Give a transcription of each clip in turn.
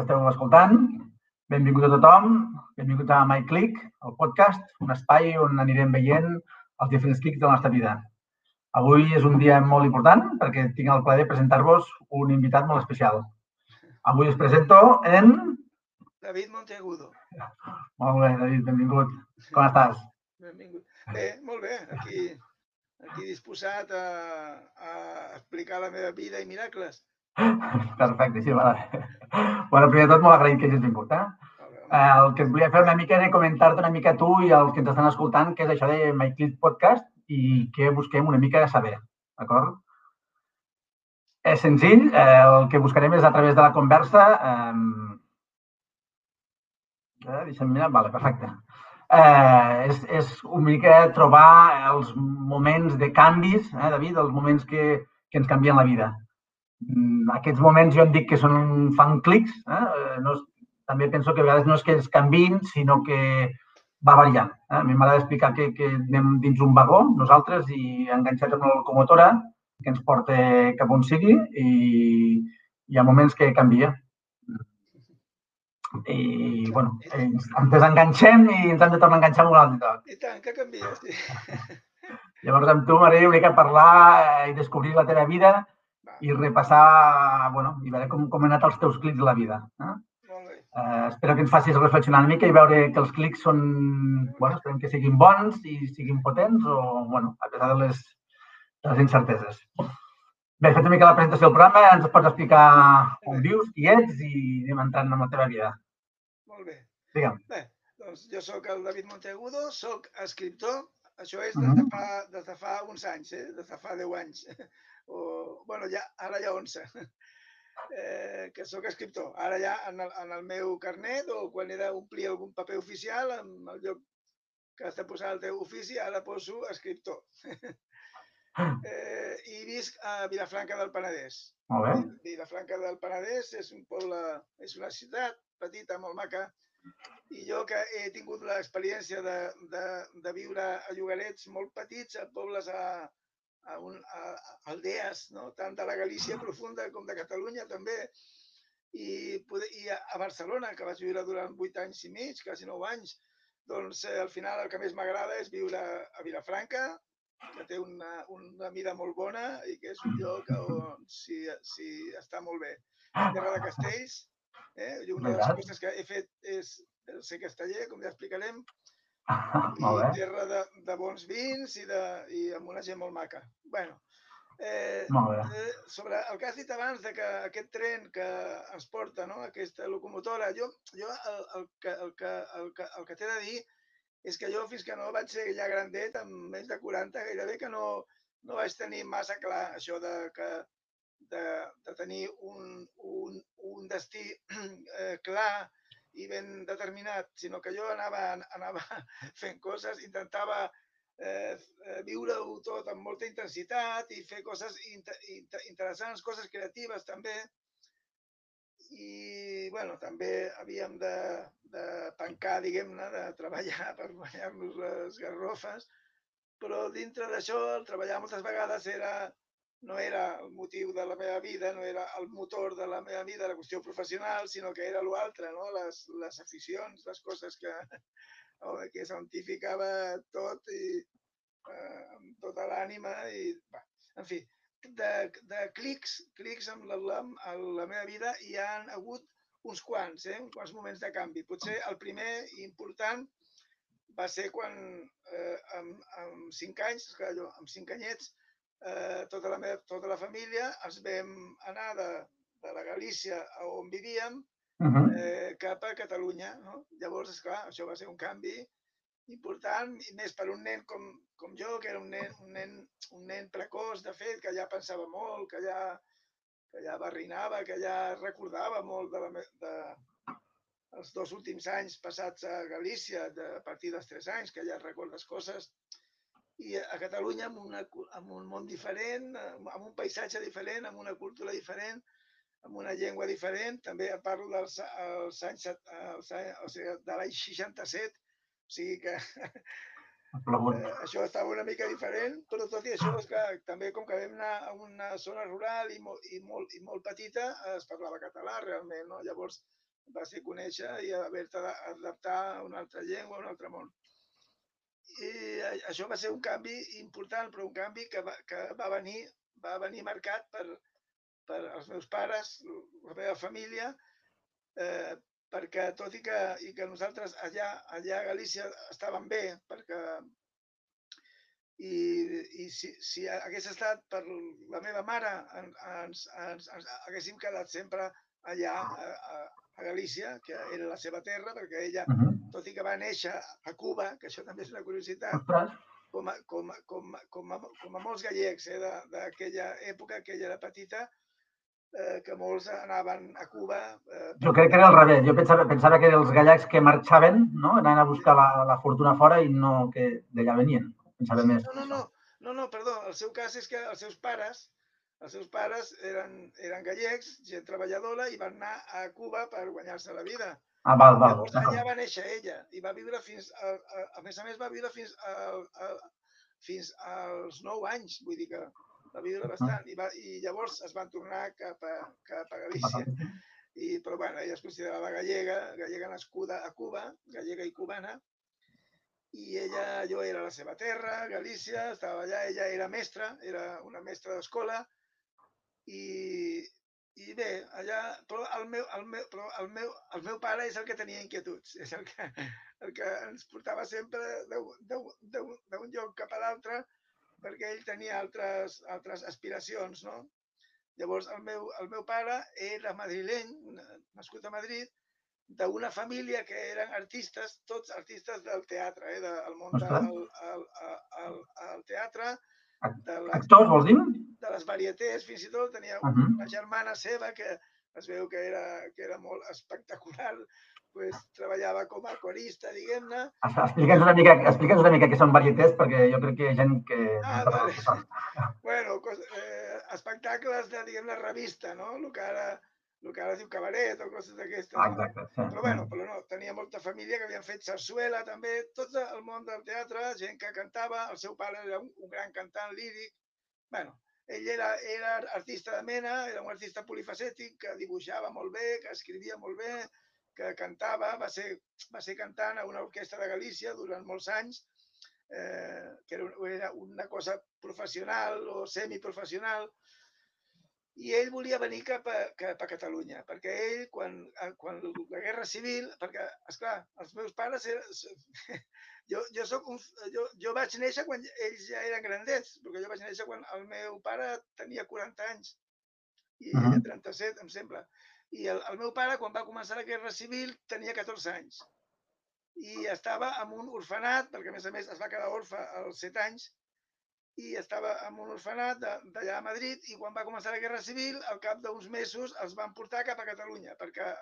ens esteu escoltant. Benvingut a tothom, benvingut a MyClick, el podcast, un espai on anirem veient els diferents clics de la nostra vida. Avui és un dia molt important perquè tinc el plaer de presentar-vos un invitat molt especial. Avui us presento en... David Monteagudo. Molt bé, David, benvingut. Com estàs? Benvingut. Bé, molt bé. Aquí, aquí disposat a, a explicar la meva vida i miracles. Perfecte, sí, vale. Bueno, primer de tot, molt agraït que hagis vingut. Eh? El que et volia fer una mica era comentar-te una mica tu i els que ens estan escoltant què és això de My Clip Podcast i què busquem una mica de saber, d'acord? És senzill, eh, el que buscarem és a través de la conversa... Eh, eh, deixa'm mirar, vale, perfecte. Eh, és, és una mica trobar els moments de canvis, eh, David, els moments que, que ens canvien la vida. Mm, aquests moments jo en dic que són, fan clics. Eh? No, també penso que a vegades no és que es canvin, sinó que va variant. Eh? A mi m'agrada explicar que, que anem dins un vagó, nosaltres, i enganxats amb la locomotora, que ens porta cap on sigui, i hi ha moments que canvia. I, bueno, ens, ens desenganxem i ens hem de tornar a enganxar en un altre lloc. I tant, que canvia, sí. Llavors, amb tu m'agradaria una mica parlar i descobrir la teva vida i repassar, bueno, i veure com, com han anat els teus clics de la vida. Eh? Eh, espero que ens facis reflexionar una mica i veure que els clics són, bueno, esperem que siguin bons i siguin potents o, bueno, a pesar de les, de les incerteses. Bé, fet una mica la presentació del programa, ens pots explicar on vius, qui ets i anem entrant en la teva vida. Molt bé. Digue'm. Bé, doncs jo sóc el David Monteagudo, sóc escriptor, això és des de fa, des de fa uns anys, eh? des de fa 10 anys. o, bueno, ja, ara ja 11, eh, que sóc escriptor. Ara ja en el, en el meu carnet o quan he d'omplir algun paper oficial, en el lloc que has de posar el teu ofici, ara poso escriptor. eh, I visc a Vilafranca del Penedès. Molt bé. Vilafranca del Penedès és un poble, és una ciutat petita, molt maca, i jo que he tingut l'experiència de, de, de viure a llogarets molt petits, a pobles a, a, un, a, a aldees, no? tant de la Galícia profunda com de Catalunya també, i, poder, i a, Barcelona, que vaig viure durant vuit anys i mig, quasi nou anys, doncs eh, al final el que més m'agrada és viure a Vilafranca, que té una, una mida molt bona i que és un lloc on si, si està molt bé. Terra de Castells, eh? una de les coses que he fet és ser casteller, com ja explicarem, bé. i terra de, de bons vins i, de, i amb una gent molt maca. bueno, eh, eh, sobre el que has dit abans de que aquest tren que ens porta, no? aquesta locomotora, jo, jo el, el, que, el, que, el, que, el que t'he de dir és que jo fins que no vaig ser ja grandet, amb més de 40, gairebé que no, no vaig tenir massa clar això de que de, de tenir un, un, un destí eh, clar i ben determinat, sinó que jo anava, anava fent coses, intentava eh, viure-ho tot amb molta intensitat i fer coses inter, inter, interessants, coses creatives també. I, bueno, també havíem de, de pencar, diguem-ne, de treballar per guanyar-nos les garrofes, però dintre d'això el treballar moltes vegades era no era el motiu de la meva vida, no era el motor de la meva vida, la qüestió professional, sinó que era l'altre, no? les, les aficions, les coses que, que santificava tot i eh, amb tota l'ànima i, va, en fi, de, de clics, clics amb la, amb la meva vida hi han hagut uns quants, eh? uns quants moments de canvi. Potser el primer important va ser quan eh, amb, amb cinc anys, clar, jo, amb cinc anyets, eh, tota, la meva, tota la família ens vam anar de, de la Galícia on vivíem Uh -huh. eh, cap a Catalunya. No? Llavors, esclar, això va ser un canvi important, i més per un nen com, com jo, que era un nen, un, nen, un nen precoç, de fet, que ja pensava molt, que ja, que ja barrinava, que ja recordava molt de, la, de els dos últims anys passats a Galícia, de, a partir dels tres anys, que ja recordes coses, i a Catalunya amb, una, amb un món diferent, amb un paisatge diferent, amb una cultura diferent, amb una llengua diferent. També parlo dels els anys, els anys o sigui, de l'any 67, o sigui que eh, això estava una mica diferent, però tot i això, és que també com que vam anar a una zona rural i molt, i molt, i molt petita, es parlava català realment, no? Llavors, va ser conèixer i haver-te d'adaptar a una altra llengua, a un altre món. I això va ser un canvi important, però un canvi que va, que va venir va venir marcat per, per els meus pares, la meva família, eh, perquè tot i que, i que nosaltres allà, allà a Galícia estàvem bé, perquè i, i si, si hagués estat per la meva mare, ens, ens, ens haguéssim quedat sempre allà a, a, a Galícia, que era la seva terra, perquè ella, uh -huh. tot i que va néixer a Cuba, que això també és una curiositat, com a, com, a, com, a, com, a, com a molts gallecs eh, d'aquella època, que ella era petita, eh, que molts anaven a Cuba. Eh, jo crec que era al revés. Jo pensava, pensava que eren els gallecs que marxaven, no? anaven a buscar la, la fortuna fora i no que d'allà venien. Pensava sí, més. No, no, no, no, no, perdó. El seu cas és que els seus pares els seus pares eren, eren gallecs, gent treballadora, i van anar a Cuba per guanyar-se la vida. Ah, val, val. Llavors, allà va néixer ella i va viure fins, a, a, a més a més, va viure fins, a, a, fins als 9 anys, vull dir que va viure bastant. I, va, i llavors es van tornar cap a, cap a Galícia. I, però bueno, ella es considerava gallega, gallega nascuda a Cuba, gallega i cubana, i ella, jo era la seva terra, Galícia, estava allà, ella era mestra, era una mestra d'escola, i, i bé, allà, però el meu, el, meu, però el, meu, el meu pare és el que tenia inquietuds, és el que, el que ens portava sempre d'un lloc cap a l'altre, perquè ell tenia altres, altres aspiracions, no? Llavors, el meu, el meu pare era madrileny, nascut a Madrid, d'una família que eren artistes, tots artistes del teatre, eh, del món del el, el, el teatre. Actors, vols dir? De les varietés, fins i tot tenia uh -huh. una germana seva que es veu que era, que era molt espectacular, pues, treballava com a corista, diguem-ne. Explica'ns una, mica, explica'ns una mica què són varietés, perquè jo crec que hi ha gent que... Ah, no vale. bueno, cos, eh, espectacles de, diguem-ne, revista, no? El que ara el que ara diu cabaret o coses d'aquestes. Ah, exacte, sí. Però bueno, però no, tenia molta família que havien fet sarsuela també, tot el món del teatre, gent que cantava, el seu pare era un, un gran cantant líric. bueno, ell era, era artista de mena, era un artista polifacètic que dibuixava molt bé, que escrivia molt bé, que cantava, va ser, va ser cantant a una orquestra de Galícia durant molts anys, eh, que era, era una cosa professional o semiprofessional, i ell volia venir cap a, cap a Catalunya, perquè ell, quan, quan la Guerra Civil, perquè, esclar, els meus pares, eren, jo, jo, soc un, jo, jo vaig néixer quan ells ja eren grandets, perquè jo vaig néixer quan el meu pare tenia 40 anys, i uh -huh. 37, em sembla. I el, el meu pare, quan va començar la Guerra Civil, tenia 14 anys. I estava en un orfenat, perquè a més a més es va quedar orfe als 7 anys, i estava en un orfenat d'allà a Madrid i quan va començar la Guerra Civil, al cap d'uns mesos els van portar cap a Catalunya perquè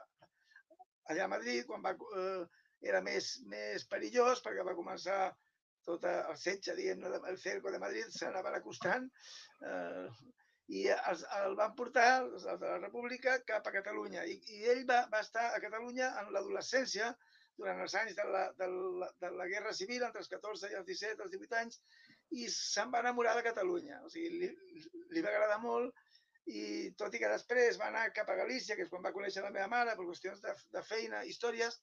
allà a Madrid, quan va, eh, era més, més perillós perquè va començar tot el setge, diguem el cerco de Madrid s'anaven acostant eh, i els, el van portar, els de la República, cap a Catalunya. I, i ell va, va estar a Catalunya en l'adolescència, durant els anys de la, de, la, de la Guerra Civil, entre els 14 i els 17, els 18 anys, i se'n va enamorar de Catalunya. O sigui, li, li va agradar molt i tot i que després va anar cap a Galícia, que és quan va conèixer la meva mare per qüestions de, de feina, històries,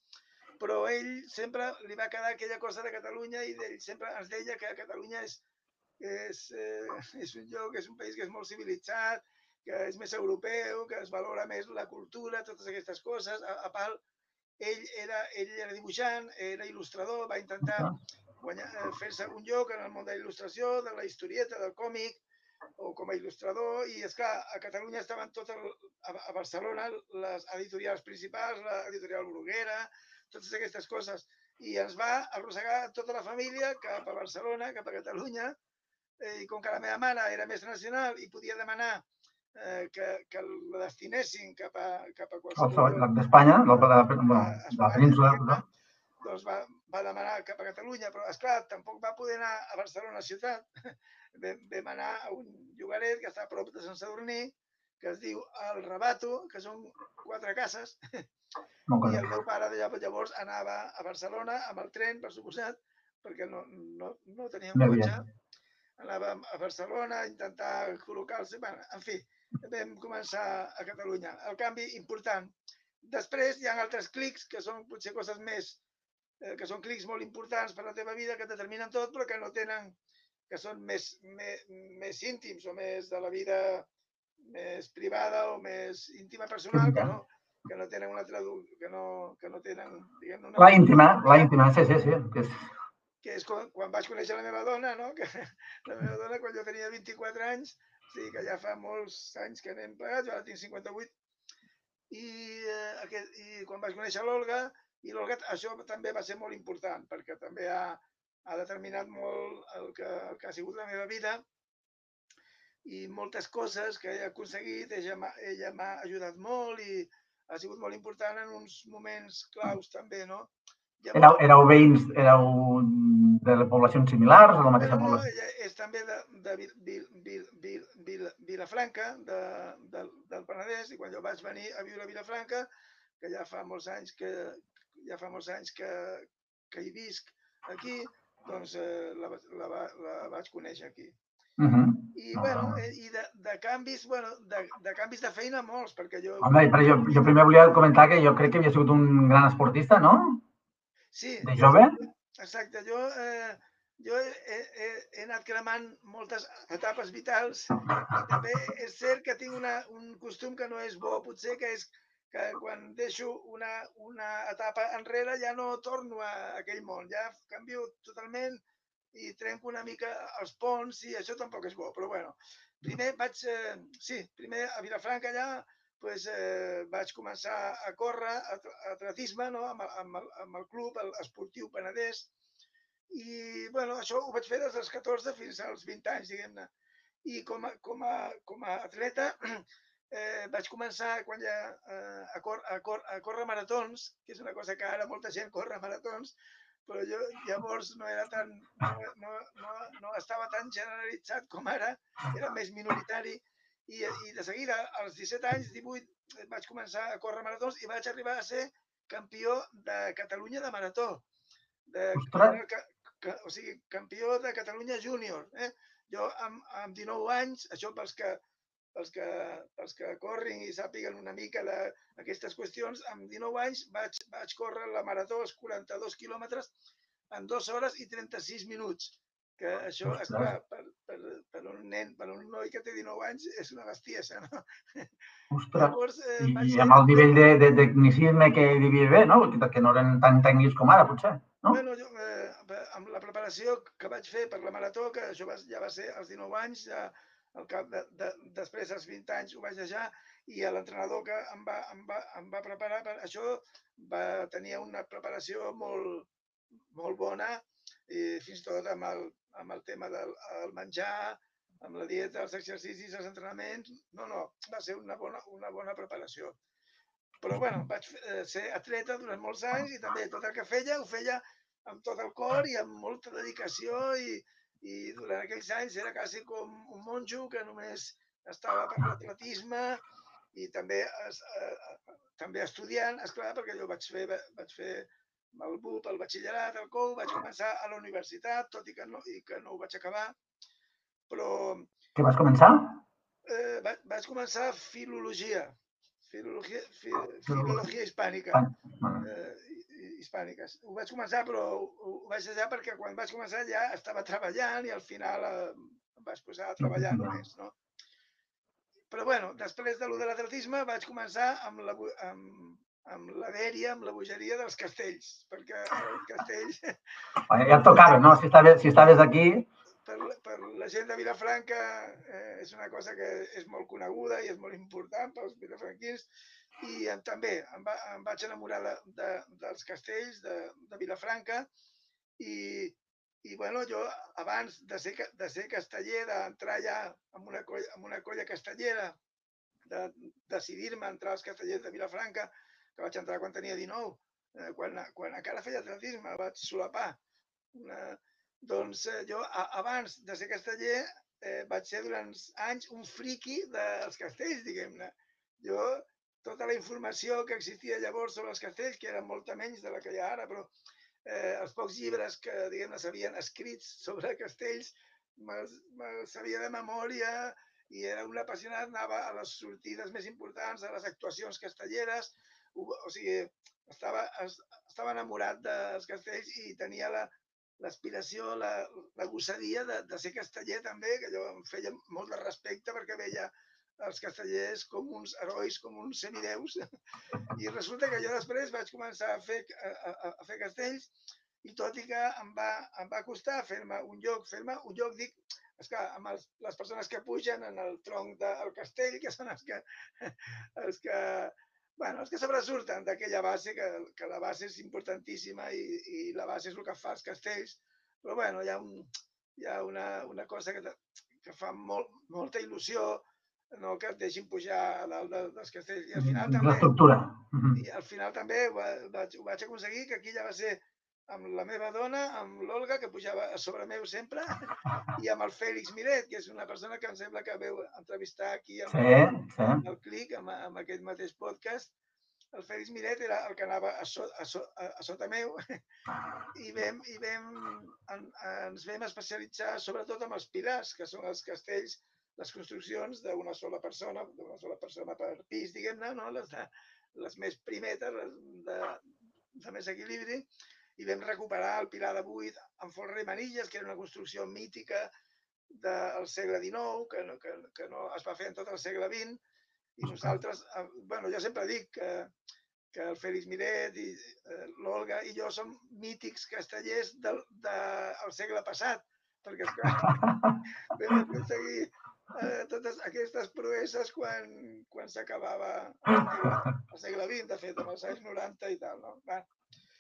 però ell sempre li va quedar aquella cosa de Catalunya i ell sempre ens deia que Catalunya és, és, eh, és un lloc, és un país que és molt civilitzat, que és més europeu, que es valora més la cultura, totes aquestes coses. A, a part, ell era, ell era dibuixant, era il·lustrador, va intentar Eh, fer-se un lloc en el món de la il·lustració, de la historieta, del còmic, o com a il·lustrador, i és clar, a Catalunya estaven tot el, a, Barcelona les editorials principals, l'editorial Bruguera, totes aquestes coses, i ens va arrossegar tota la família cap a Barcelona, cap a Catalunya, eh, i com que la meva mare era més nacional i podia demanar eh, que, que la destinessin cap a, cap a qualsevol... D'Espanya, de, de, de, de, de la península. doncs va, va demanar cap a Catalunya, però esclar, tampoc va poder anar a Barcelona ciutat. Vam, vam anar a un llogaret que està a prop de Sant Sadurní, que es diu El Rabato, que són quatre cases. I el meu pare de llavors anava a Barcelona amb el tren, per suposat, perquè no, no, no teníem cotxe. Anava a Barcelona a intentar col·locar-se. Bueno, en fi, vam començar a Catalunya. El canvi important després hi ha altres clics que són potser coses més, eh, que són clics molt importants per a la teva vida, que determinen tot, però que no tenen, que són més, més, més íntims o més de la vida més privada o més íntima personal, que no, que no tenen una traducció, que no, que no tenen, diguem una... La íntima, la íntima, sí, sí, sí. Que és... que és quan, quan vaig conèixer la meva dona, no? Que la meva dona, quan jo tenia 24 anys, sí, que ja fa molts anys que anem plegats, jo ara tinc 58, i, eh, aquest, i quan vaig conèixer l'Olga, i això també va ser molt important, perquè també ha, ha determinat molt el que, el que ha sigut la meva vida, i moltes coses que he aconseguit, ella ella m'ha ajudat molt i ha sigut molt important en uns moments claus també, no? Ja Éreu, éreu veïns, éreu de poblacions similars o la mateixa no, no, població? ella és també de, de Vil, Vil, Vil, Vil, Vil, Vilafranca, de, del, del Penedès, i quan jo vaig venir a viure a Vilafranca, que ja fa molts anys que, ja fa molts anys que, que hi visc aquí, doncs eh, la, la, la, vaig conèixer aquí. Uh -huh. I, bueno, eh, i de, de canvis, bueno, de, de canvis de feina molts, perquè jo... Home, però jo, jo primer volia comentar que jo crec que havia sigut un gran esportista, no? Sí. De jove? Exacte. Jo, eh, jo he, he, he anat cremant moltes etapes vitals i també és cert que tinc una, un costum que no és bo, potser que és que quan deixo una, una etapa enrere ja no torno a aquell món, ja canvio totalment i trenco una mica els ponts i això tampoc és bo, però bueno. Primer vaig, eh, sí, primer a Vilafranca allà pues, eh, vaig començar a córrer, a atletisme, no? amb, amb, el, amb el club, el esportiu Penedès, i bueno, això ho vaig fer des dels 14 fins als 20 anys, diguem-ne. I com a, com a, com a atleta eh, vaig començar quan ja, eh, a, cor, a, cor, a córrer maratons, que és una cosa que ara molta gent corre maratons, però jo llavors no era tan, no, no, no, no estava tan generalitzat com ara, era més minoritari i, i de seguida, als 17 anys, 18, vaig començar a córrer maratons i vaig arribar a ser campió de Catalunya de marató. De, que, que, o sigui, campió de Catalunya júnior. Eh? Jo amb, amb 19 anys, això pels que pels que, pels que corrin i sàpiguen una mica d'aquestes qüestions, amb 19 anys vaig, vaig córrer la marató als 42 quilòmetres en 2 hores i 36 minuts. Que això, és clar, per, per, per, un nen, per un noi que té 19 anys, és una bestiesa, no? Ostres, Llavors, eh, i ser... amb el nivell de, de tecnicisme que hi devia haver, no? Que no eren tan tècnics com ara, potser, no? Bueno, jo, eh, amb la preparació que vaig fer per la marató, que això va, ja va ser als 19 anys, ja, al cap de, de, després dels 20 anys ho vaig deixar i l'entrenador que em va, em, va, em va preparar per això va tenir una preparació molt, molt bona i fins i tot amb el, amb el tema del el menjar, amb la dieta, els exercicis, els entrenaments. No, no, va ser una bona, una bona preparació. Però bueno, vaig eh, ser atleta durant molts anys i també tot el que feia ho feia amb tot el cor i amb molta dedicació i, i durant aquells anys era quasi com un monjo que només estava per l'atletisme i també, es, eh, també estudiant, és clar, perquè jo vaig fer, vaig fer el BUP, el batxillerat, el COU, vaig començar a la universitat, tot i que no, i que no ho vaig acabar, però... Què vas començar? Eh, vaig, vaig començar filologia, filologia, fi, filologia hispànica. Eh, hispàniques. Ho vaig començar, però ho, vaig deixar perquè quan vaig començar ja estava treballant i al final eh, em vaig posar a treballar només, no? Però bueno, després de lo de l'atletisme vaig començar amb la, amb, amb la dèria, amb la bogeria dels castells, perquè el castell... Ja et tocava, no? Si estaves, si estaves aquí... Per, per la gent de Vilafranca eh, és una cosa que és molt coneguda i és molt important pels vilafranquins i em, també em, va, em vaig enamorar de, de, dels castells de, de Vilafranca i, i bueno, jo abans de ser, de ser casteller, d'entrar ja en una, colla, en una colla castellera, de decidir-me a entrar als castellers de Vilafranca, que vaig entrar quan tenia 19, eh, quan, quan encara feia atletisme, vaig solapar. Una, doncs eh, jo a, abans de ser casteller eh, vaig ser durant anys un friqui dels castells, diguem-ne. Jo tota la informació que existia llavors sobre els castells, que era molta menys de la que hi ha ara, però eh, els pocs llibres que, diguem-ne, s'havien escrits sobre castells, me'ls me sabia de memòria i era un apassionat, anava a les sortides més importants, a les actuacions castelleres, o sigui, estava, estava enamorat dels castells i tenia la, l'aspiració, la, la gossadia de, de ser casteller també, que allò em feia molt de respecte perquè veia els castellers com uns herois, com uns semideus. I resulta que jo després vaig començar a fer, a, a, a fer castells i tot i que em va, em va costar fer-me un lloc, fer-me un lloc, dic, és que amb els, les persones que pugen en el tronc del castell, que són els que, els que, bueno, els que sobresurten d'aquella base, que, que la base és importantíssima i, i la base és el que fa els castells, però bueno, hi ha, un, hi ha una, una cosa que, que fa molt, molta il·lusió, no que et deixin pujar a dalt de, dels castells. I al final també... L'estructura. I al final també ho vaig, ho vaig aconseguir, que aquí ja va ser amb la meva dona, amb l'Olga, que pujava a sobre meu sempre, i amb el Fèlix Miret, que és una persona que em sembla que veu entrevistar aquí amb, sí, sí. el Clic, amb, amb aquest mateix podcast. El Fèlix Miret era el que anava a, so, a, so, a, a sota meu i, vam, i vam, en, ens vam especialitzar sobretot amb els pilars, que són els castells, les construccions d'una sola persona, d'una sola persona per pis, diguem-ne, no? les, de, les més primetes, les de, de més equilibri, i vam recuperar el Pilar de Buit amb folre i manilles, que era una construcció mítica del segle XIX, que no, que, que no es va fer en tot el segle XX, i nosaltres, eh, bueno, jo sempre dic que, que el Félix Miret i eh, l'Olga i jo som mítics castellers del, de, del segle passat, perquè esclar, vam aconseguir eh, totes aquestes proeses quan, quan s'acabava el, segle XX, de fet, amb els anys 90 i tal. No? Va,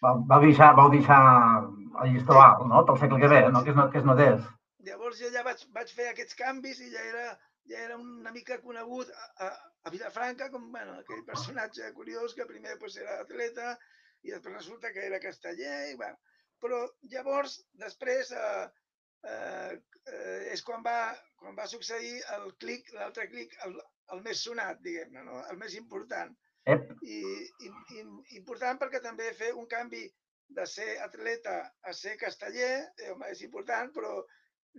vau, deixar, vau deixar el llistó alt, no? Pel segle que ve, no? Que es, no, que es notés. Llavors jo ja vaig, vaig fer aquests canvis i ja era, ja era una mica conegut a, a, a Vilafranca com bueno, aquell personatge curiós que primer pues, era atleta i després resulta que era casteller. I, bueno. Però llavors, després, eh, és quan va, quan va succeir el clic, l'altre clic, el, el més sonat, diguem-ne, no? el més important Ep. I, i, i important perquè també fer un canvi de ser atleta a ser casteller eh, home, és important, però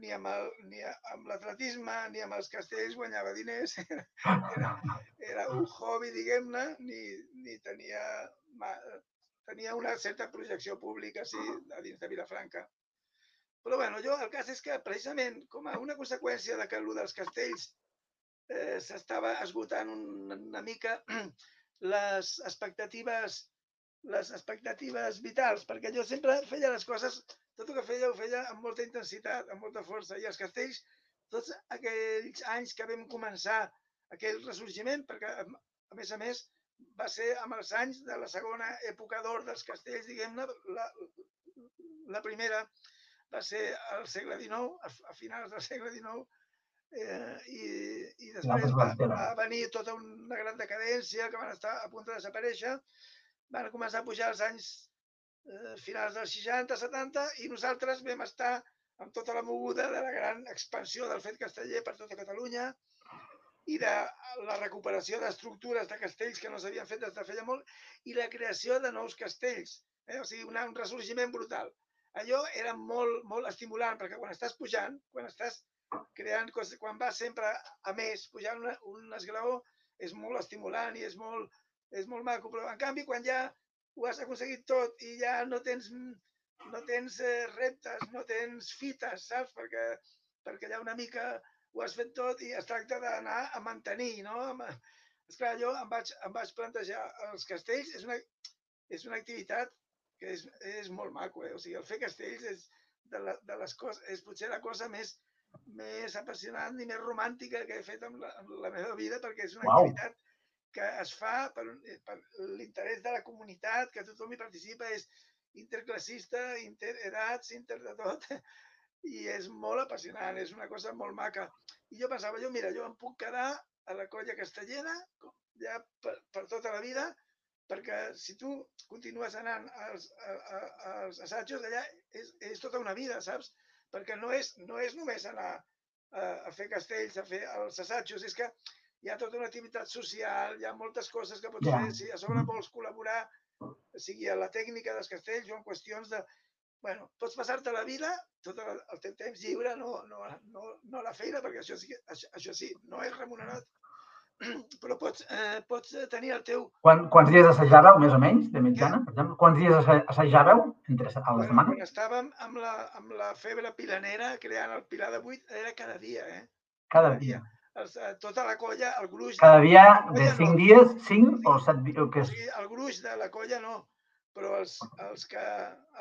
ni amb, el, ni amb l'atletisme ni amb els castells guanyava diners. Era, era un hobby, diguem-ne, ni, ni tenia, tenia una certa projecció pública sí, a dins de Vilafranca. Però bueno, jo el cas és que precisament com a una conseqüència de que el dels castells eh, s'estava esgotant una mica, les expectatives les expectatives vitals, perquè jo sempre feia les coses, tot el que feia ho feia amb molta intensitat, amb molta força, i els castells, tots aquells anys que vam començar aquell ressorgiment, perquè a més a més va ser amb els anys de la segona època d'or dels castells, diguem-ne, la, la primera va ser al segle XIX, a, finals del segle XIX, eh, i, i després va, va venir tota una gran decadència que van estar a punt de desaparèixer. Van començar a pujar els anys eh, finals dels 60, 70 i nosaltres vam estar amb tota la moguda de la gran expansió del fet casteller per tota Catalunya i de la recuperació d'estructures de castells que no s'havien fet des de feia molt i la creació de nous castells. Eh? O sigui, una, un ressorgiment brutal. Allò era molt, molt estimulant, perquè quan estàs pujant, quan estàs creant coses, quan vas sempre a més, pujant una, un esglaó, és molt estimulant i és molt, és molt maco, però en canvi quan ja ho has aconseguit tot i ja no tens, no tens eh, reptes, no tens fites, saps? Perquè, perquè ja una mica ho has fet tot i es tracta d'anar a mantenir, no? Esclar, jo em vaig, em vaig plantejar els castells, és una, és una activitat que és, és molt maco, eh? o sigui, el fer castells és de, la, de les coses, és potser la cosa més, més apassionant i més romàntica que he fet amb la, amb la meva vida perquè és una wow. activitat que es fa per, per l'interès de la comunitat, que tothom hi participa, és interclassista, interedats, inter de tot, i és molt apassionant, és una cosa molt maca. I jo pensava, jo, mira, jo em puc quedar a la colla castellera ja per, per tota la vida, perquè si tu continues anant als, als assajos, allà és, és tota una vida, saps? perquè no és, no és només anar a, a fer castells, a fer els assajos, és que hi ha tota una activitat social, hi ha moltes coses que pots yeah. fer, si a sobre vols col·laborar, sigui a la tècnica dels castells o en qüestions de... bueno, pots passar-te la vida, tot el, el teu temps lliure, no, no, no, no la feina, perquè això sí, això, això sí, no és remunerat, però pots, eh, pots tenir el teu... Quan, quants dies assajàveu, més o menys, de mitjana? Per exemple? Quants dies assa- assajàveu entre a la Bueno, setmana? quan estàvem amb la, amb la febre pilanera, creant el Pilar de 8, era cada dia, eh? Cada dia. Els, eh, tota la colla, el gruix... Cada dia de no. 5 dies, 5 o 7 dies, que O és sigui, el gruix de la colla no, però els, els, que,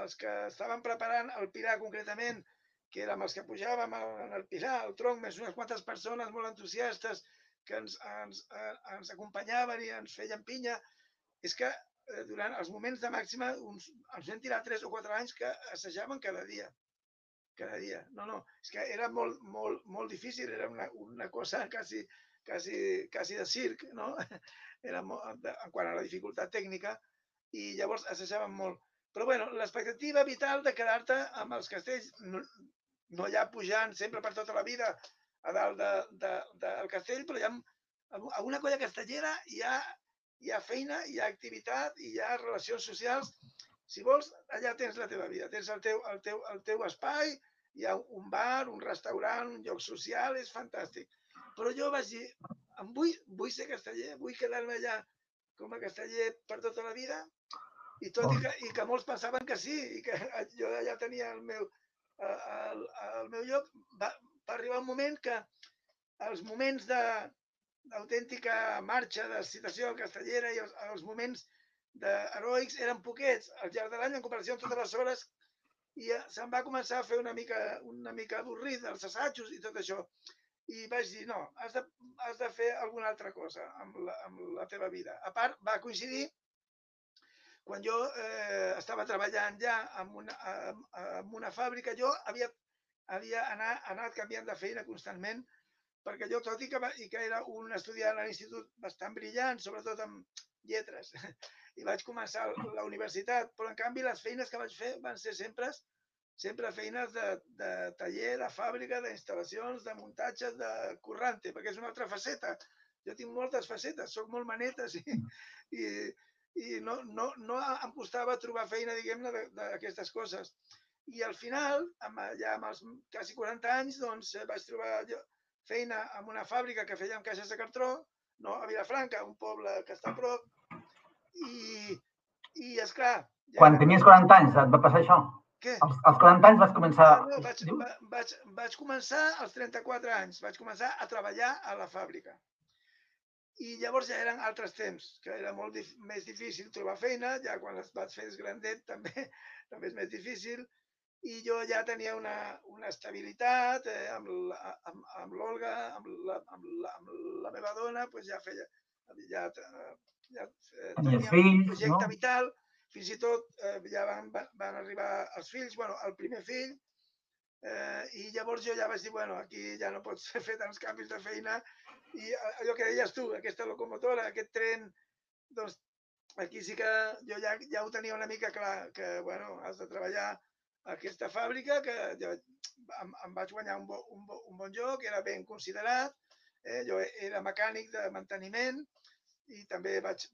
els que estaven preparant el Pilar concretament, que érem els que pujàvem al- en el Pilar, el tronc, més unes quantes persones molt entusiastes que ens, ens, eh, ens acompanyaven i ens feien pinya, és que eh, durant els moments de màxima uns, ens vam tirar 3 o 4 anys que assajaven cada dia. Cada dia. No, no, és que era molt, molt, molt difícil, era una, una cosa quasi, quasi, quasi de circ, no? Era molt, de, quant a la dificultat tècnica, i llavors assajaven molt. Però bueno, l'expectativa vital de quedar-te amb els castells, no, no ja pujant sempre per tota la vida a dalt de, de, del castell, però amb, amb amb una colla castellera hi ha, hi ha feina, hi ha activitat, hi ha relacions socials. Si vols, allà tens la teva vida, tens el teu, el teu, el teu espai, hi ha un bar, un restaurant, un lloc social, és fantàstic. Però jo vaig dir, em vull, vull ser casteller, vull quedar-me allà com a casteller per tota la vida, i tot i que, i que molts pensaven que sí, i que jo ja tenia el meu, eh, el, el meu lloc, va, va arribar un moment que els moments de d'autèntica marxa, d'excitació castellera i els, els moments de heroics eren poquets al llarg de l'any en comparació amb totes les hores i eh, se'm va començar a fer una mica, una mica avorrit dels assajos i tot això. I vaig dir, no, has de, has de fer alguna altra cosa amb la, amb la teva vida. A part, va coincidir quan jo eh, estava treballant ja en una, en, en una fàbrica, jo havia, havia anar, anat canviant de feina constantment, perquè jo, tot i que, i que era un estudiant a l'institut bastant brillant, sobretot amb lletres, i vaig començar la universitat, però en canvi les feines que vaig fer van ser sempre sempre feines de, de taller, de fàbrica, d'instal·lacions, de muntatges, de currante, perquè és una altra faceta. Jo tinc moltes facetes, sóc molt manetes i, i, i no, no, no em costava trobar feina, diguem-ne, d'aquestes coses. I al final, amb, ja amb els quasi 40 anys, doncs eh, vaig trobar jo, feina en una fàbrica que fèiem caixes de cartró, no, a Vilafranca, un poble que està a prop, i, i esclar... ja Quan tenies 40 anys et va passar això? Què? Als, als 40 anys vas començar... Ah, no, vaig, va, vaig, vaig començar als 34 anys, vaig començar a treballar a la fàbrica. I llavors ja eren altres temps, que era molt dif més difícil trobar feina, ja quan es vaig fer grandet també, també és més difícil. I jo ja tenia una, una estabilitat eh, amb amb amb l'Olga, amb, la, amb, la, amb la meva dona, doncs ja feia, ja, eh, ja eh, fills, un projecte no? vital, fins i tot eh, ja van, van, arribar els fills, bueno, el primer fill, eh, i llavors jo ja vaig dir, bueno, aquí ja no pots fer tants canvis de feina, i allò que deies tu, aquesta locomotora, aquest tren, doncs aquí sí que jo ja, ja ho tenia una mica clar, que, bueno, has de treballar aquesta fàbrica, que jo em, em vaig guanyar un, bo, un, bo, un bon lloc, era ben considerat, eh, jo era mecànic de manteniment, i també vaig...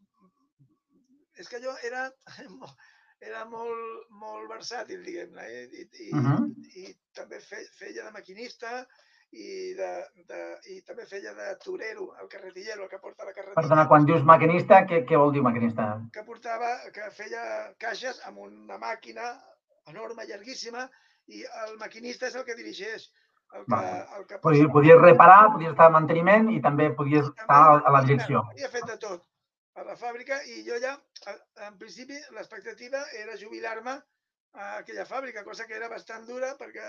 És que jo era, era molt, molt versàtil, diguem-ne, eh? I, i, Mhm. i també fe, feia de maquinista i, de, de, i també feia de torero, el carretillero, el que porta la carretilla, Perdona, quan dius maquinista, què, què vol dir maquinista? que portava, que feia caixes amb una màquina enorme, llarguíssima, i el maquinista és el que dirigeix, el que, el que Podies, podies reparar, podies estar a manteniment i també podies També estar a, la direcció. Havia fet de tot a la fàbrica i jo ja, en principi, l'expectativa era jubilar-me a aquella fàbrica, cosa que era bastant dura perquè,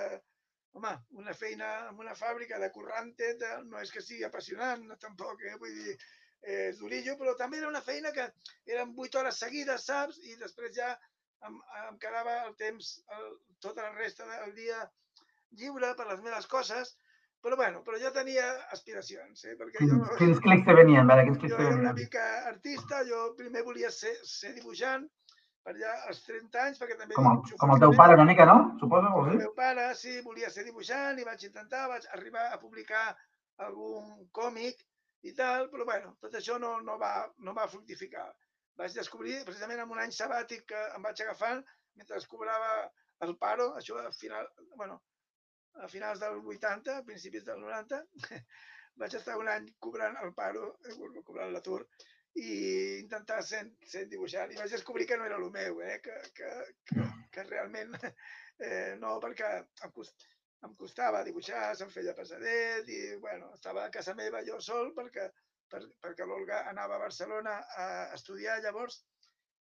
home, una feina en una fàbrica de currante no és que sigui apassionant, no, tampoc, eh? vull dir, eh, és durillo, però també era una feina que eren 8 hores seguides, saps? I després ja em, em quedava el temps, el, tota la resta del dia lliure per les meves coses, però bueno, però jo tenia aspiracions, eh? perquè jo... Quins, quins clics te venien? Veure, quins clics Jo te era una venien? mica artista, jo primer volia ser, ser dibuixant per allà als 30 anys, perquè també Com el, com el teu pare una mica, no? Suposo, Com el meu pare, sí, volia ser dibuixant i vaig intentar, vaig arribar a publicar algun còmic i tal, però bueno, tot això no, no, va, no va fructificar. Vaig descobrir, precisament en un any sabàtic que em vaig agafant, mentre cobrava el paro, això a final, bueno, a finals del 80, a principis del 90, vaig estar un any cobrant el paro, eh, cobrant l'atur, i intentar ser, ser dibuixant. I vaig descobrir que no era el meu, eh? que, que, que, que realment eh, no, perquè em, cost, em costava dibuixar, se'm feia pesadet i bueno, estava a casa meva jo sol perquè, per, perquè l'Olga anava a Barcelona a estudiar llavors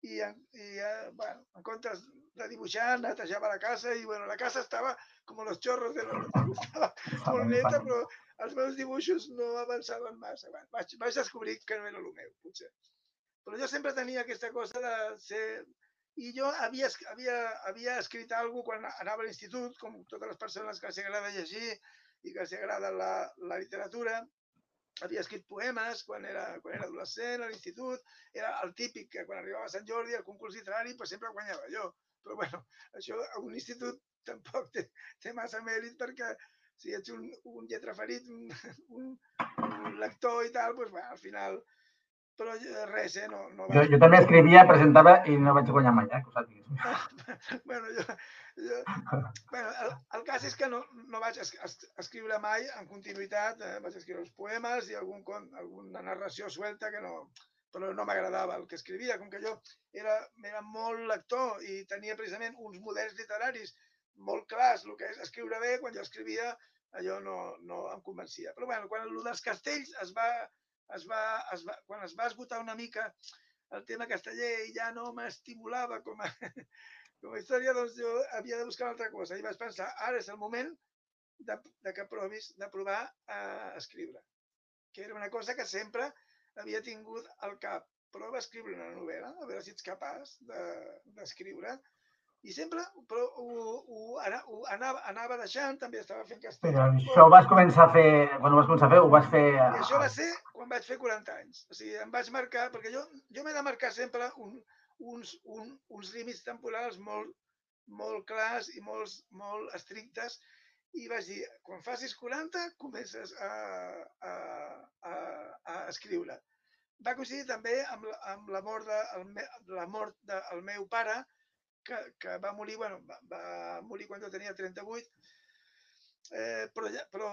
i, i eh, bueno, en comptes de dibuixar, netejava la casa i bueno, la casa estava com los chorros de la estava molt neta, però els meus dibuixos no avançaven massa. Bueno, vaig, vaig descobrir que no era el meu, potser. Però jo sempre tenia aquesta cosa de ser... I jo havia, havia, havia escrit alguna quan anava a l'institut, com totes les persones que els agrada llegir i que els agrada la, la literatura, havia escrit poemes quan era, quan era adolescent a l'institut, era el típic que quan arribava a Sant Jordi al concurs literari pues sempre guanyava jo. Però bueno, això a un institut tampoc té, té massa mèrit perquè si ets un, un lletraferit, un, un, un lector i tal, doncs, bueno, al final... Però res, eh? No, no va... jo, jo també escrivia, presentava i no vaig guanyar mai, eh? Que ho sàpigues. bueno, jo, jo, bueno, el, el cas és que no, no vaig es, es, escriure mai en continuïtat, eh? vaig escriure els poemes i algun alguna narració suelta que no, però no m'agradava el que escrivia, com que jo era, era molt lector i tenia precisament uns models literaris molt clars el que és escriure bé, quan jo escrivia allò no, no em convencia. Però bueno, quan el dels castells es va, es va, es va, quan es va esgotar una mica el tema casteller ja no m'estimulava com a, com a història, doncs jo havia de buscar una altra cosa. I vaig pensar, ara és el moment de, de que provis de provar a escriure. Que era una cosa que sempre havia tingut al cap. Prova a escriure una novel·la, a veure si ets capaç d'escriure. De, i sempre però ho, ho, ho anava, anava deixant, també estava fent castell. Però això ho vas començar a fer, quan ho vas començar a fer, ho vas fer... I això va ser quan vaig fer 40 anys. O sigui, em vaig marcar, perquè jo, jo m'he de marcar sempre un, uns, un, uns límits temporals molt, molt clars i molt, molt estrictes i vaig dir, quan facis 40 comences a, a, a, a escriure. Va coincidir també amb, amb la mort, de, el, la mort del meu pare, que, que va morir, bueno, va, va morir quan jo tenia 38, eh, però, ja, però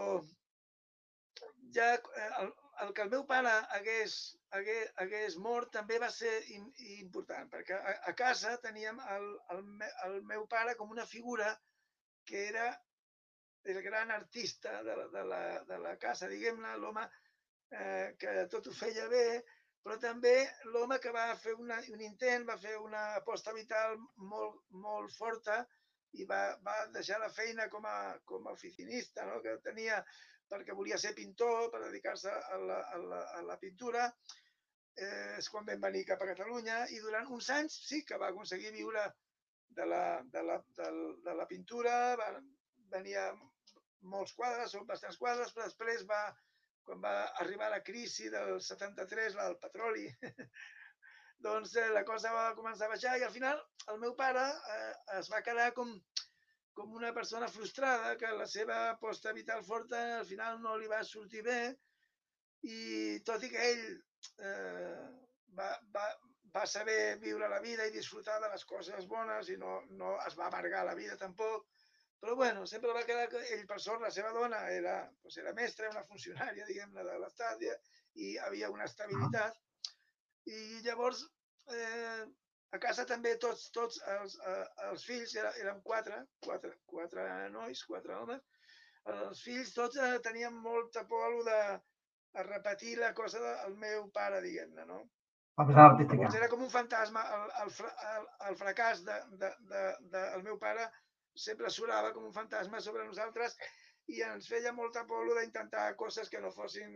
ja eh, el, el que el meu pare hagués, hagués, hagués mort també va ser in, important, perquè a, a casa teníem el, el, el meu pare com una figura que era el gran artista de la, de la, de la casa, diguem-ne, l'home eh, que tot ho feia bé, però també l'home que va fer una, un intent, va fer una aposta vital molt, molt forta i va, va deixar la feina com a, com a oficinista, no? que tenia perquè volia ser pintor, per dedicar-se a, la, a, la, a la pintura. Eh, és quan vam venir cap a Catalunya i durant uns anys sí que va aconseguir viure de la, de la, de, de la pintura, va, venia molts quadres, són bastants quadres, però després va, quan va arribar la crisi del 73, la del petroli, doncs eh, la cosa va començar a baixar i al final el meu pare eh, es va quedar com, com una persona frustrada que la seva aposta vital forta al final no li va sortir bé i tot i que ell eh, va, va, va saber viure la vida i disfrutar de les coses bones i no, no es va amargar la vida tampoc, però bueno, sempre va quedar que ell, per sort, la seva dona era, doncs era mestra, una funcionària, diguem-ne, de l'Estat, i hi havia una estabilitat. I llavors, eh, a casa també tots, tots els, eh, els fills, era, érem quatre, quatre, quatre nois, quatre homes, els fills tots eh, tenien molta por de a repetir la cosa del meu pare, diguem-ne, no? Llavors era com un fantasma, el, el, el, el fracàs de, de, de, de, del meu pare sempre surava com un fantasma sobre nosaltres i ens feia molta por d'intentar coses que no fossin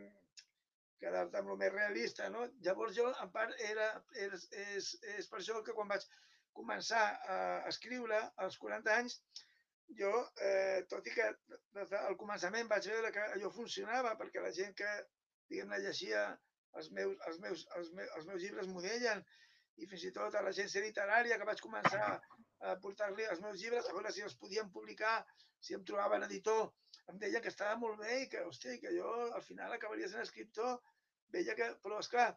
quedar-te amb el més realista, no? Llavors jo, en part, era, és, és, és per això que quan vaig començar a escriure als 40 anys, jo, eh, tot i que des del començament vaig veure que allò funcionava, perquè la gent que, diguem-ne, llegia els meus, els, meus, els, meus, els meus llibres m'ho deien, i fins i tot a l'agència literària que vaig començar a portar-li els meus llibres, a veure si els podien publicar, si em trobaven editor, em deien que estava molt bé i que, hòstia, que jo al final acabaria sent escriptor, veia que, però esclar,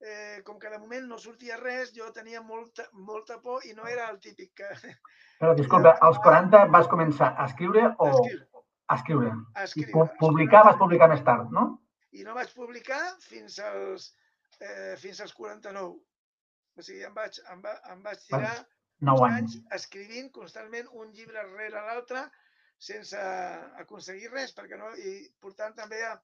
eh, com que de moment no sortia res, jo tenia molta, molta por i no era el típic que... Però disculpa, als 40 vas començar a escriure o... A escriure. A escriure. A escriure. I pu publicar vas publicar més tard, no? I no vaig publicar fins als, eh, fins als 49. O sigui, em vaig, em, va, em vaig tirar 9 anys. anys escrivint constantment un llibre rere l'altre sense aconseguir res, perquè no, i portant també a,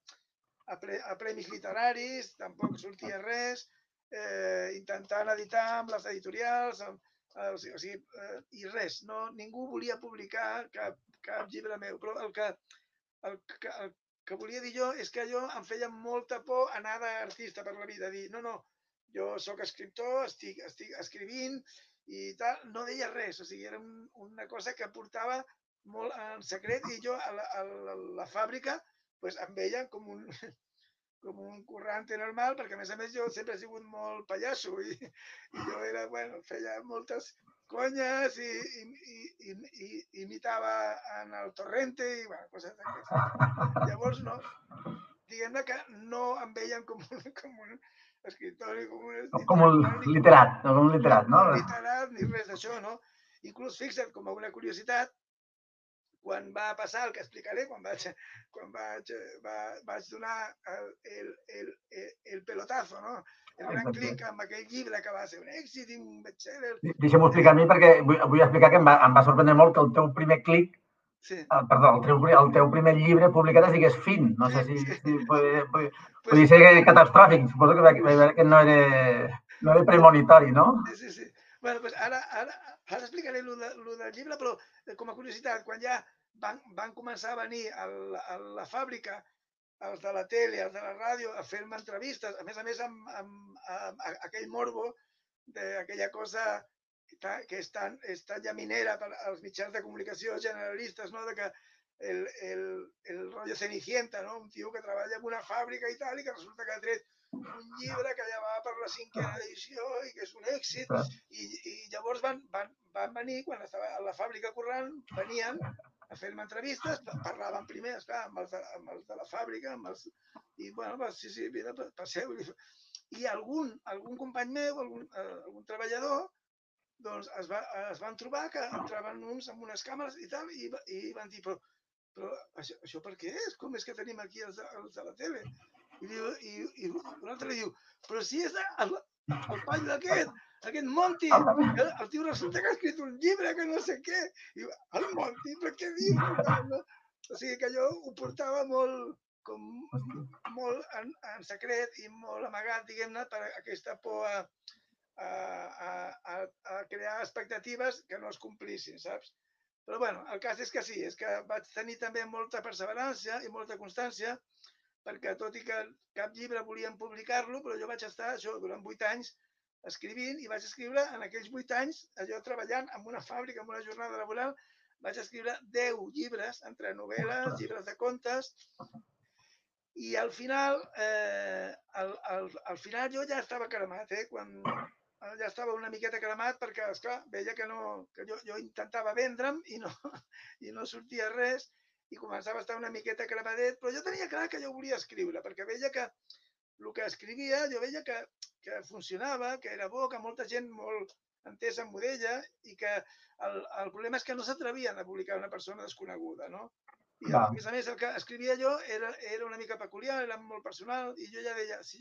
a, pre, a premis literaris, tampoc sortia res, eh, intentant editar amb les editorials, amb, eh, o sigui, o sigui eh, i res, no, ningú volia publicar cap, cap llibre meu, però el que, el, que, el que volia dir jo és que jo em feia molta por anar d'artista per la vida, dir, no, no, jo sóc escriptor, estic, estic escrivint i tal, no deia res, o sigui, era un, una cosa que portava molt en secret i jo a la, a la, a la fàbrica pues, em veien com un, com un currante normal, perquè a més a més jo sempre he sigut molt pallasso i, i jo era, bueno, feia moltes conyes i, i, i, i, imitava en el torrente i, bueno, coses d'aquestes. Llavors, no, diguem-ne que no em veien com un, com un escriptor i com un... Com un literat, no com un literat, no? No literat ni res d'això, no? Inclús, fixa't, com a una curiositat, quan va passar el que explicaré, quan vaig, quan vaig, va, vaig donar el, el, el, el pelotazo, no? el gran clic amb aquell llibre que va ser un èxit i un bestseller. Deixa'm-ho explicar a mi perquè vull, vull explicar que em va, em va sorprendre molt que el teu primer clic, Sí. el, perdó, el teu, el teu primer llibre publicat es digués Fin. No sé si, si Pues, podia ser catastròfic. Suposo que, que no era, no era premonitori, no? sí, sí, sí. Bueno, pues ara, ara, ara explicaré lo, de, lo del llibre, però eh, com a curiositat, quan ja van, van començar a venir a la, a la fàbrica els de la tele, els de la ràdio, a fer-me entrevistes, a més a més amb, amb, amb, amb aquell morbo d'aquella cosa que, és tan, és tan llaminera per als mitjans de comunicació generalistes, no? de que el, el, el rotllo Cenicienta, no? un tio que treballa en una fàbrica i tal, i que resulta que ha tret un llibre que ja va per la cinquena edició i que és un èxit, i, i llavors van, van, van venir, quan estava a la fàbrica currant, venien a fer-me entrevistes, pa- parlaven primer, esclar, amb els, de, amb els de la fàbrica, amb els, i bueno, va, sí, sí, vine, pa- passeu. I algun, algun company meu, algun, eh, algun treballador, doncs es, va, es van trobar que entraven uns amb unes càmeres i tal, i, i van dir, però, però això, això per què és? Com és que tenim aquí els, els de la tele? I, diu, i, i un altre diu, però si és el, el pany d'aquest, aquest Monty, que el tio resulta que ha escrit un llibre que no sé què. I el Monty, però què diu? No? O sigui que jo ho portava molt, com, molt en, en secret i molt amagat, diguem-ne, per aquesta por a, a, a, a, a crear expectatives que no es complissin, saps? Però bueno, el cas és que sí, és que vaig tenir també molta perseverança i molta constància, perquè tot i que cap llibre volien publicar-lo, però jo vaig estar això durant vuit anys escrivint i vaig escriure en aquells vuit anys, allò treballant en una fàbrica, en una jornada laboral, vaig escriure 10 llibres, entre novel·les, llibres de contes, i al final, eh, al, al, al final jo ja estava cremat, eh? Quan ja estava una miqueta cremat perquè, esclar, veia que, no, que jo, jo intentava vendre'm i no, i no sortia res i començava a estar una miqueta cremadet, però jo tenia clar que jo volia escriure, perquè veia que el que escrivia, jo veia que, que funcionava, que era bo, que molta gent molt entesa en budella i que el, el problema és que no s'atrevien a publicar una persona desconeguda, no? I a més a més el que escrivia jo era, era una mica peculiar, era molt personal i jo ja deia, si,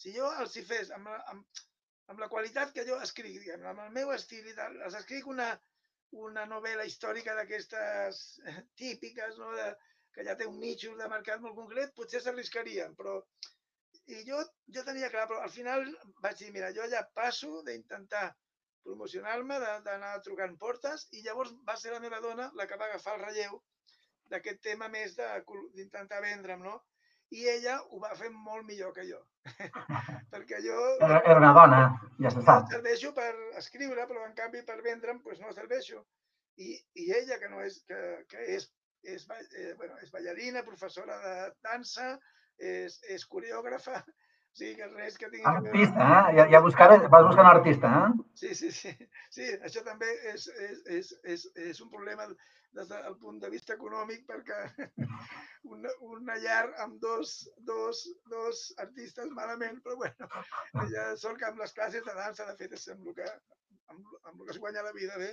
si jo els hi fes amb, amb, amb la qualitat que jo escric, diguem, amb el meu estil i tal, els escric una, una novel·la històrica d'aquestes típiques, no? de, que ja té un nicho de mercat molt concret, potser s'arriscarien, però... I jo, jo tenia clar, però al final vaig dir, mira, jo ja passo d'intentar promocionar-me, de- d'anar trucant portes, i llavors va ser la meva dona la que va agafar el relleu d'aquest tema més d'intentar vendre'm, no? I ella ho va fer molt millor que jo. Perquè jo Era, era una dona, ja se no serveixo per escriure, però en canvi per vendre'm doncs no serveixo. I, i ella, que no és, que, que és, és, eh, bueno, és ballarina, professora de dansa, és, és coreògrafa, o sigui que res que tingui. Artista, eh? Ja, ja buscaves, vas buscar un artista, eh? Sí, sí, sí. Sí, això també és, és, és, és, és un problema des del punt de vista econòmic perquè una, una llar amb dos, dos, dos artistes malament, però bueno, ella sol que amb les classes de dansa, de fet, és amb el que, amb, amb el que es guanya la vida bé.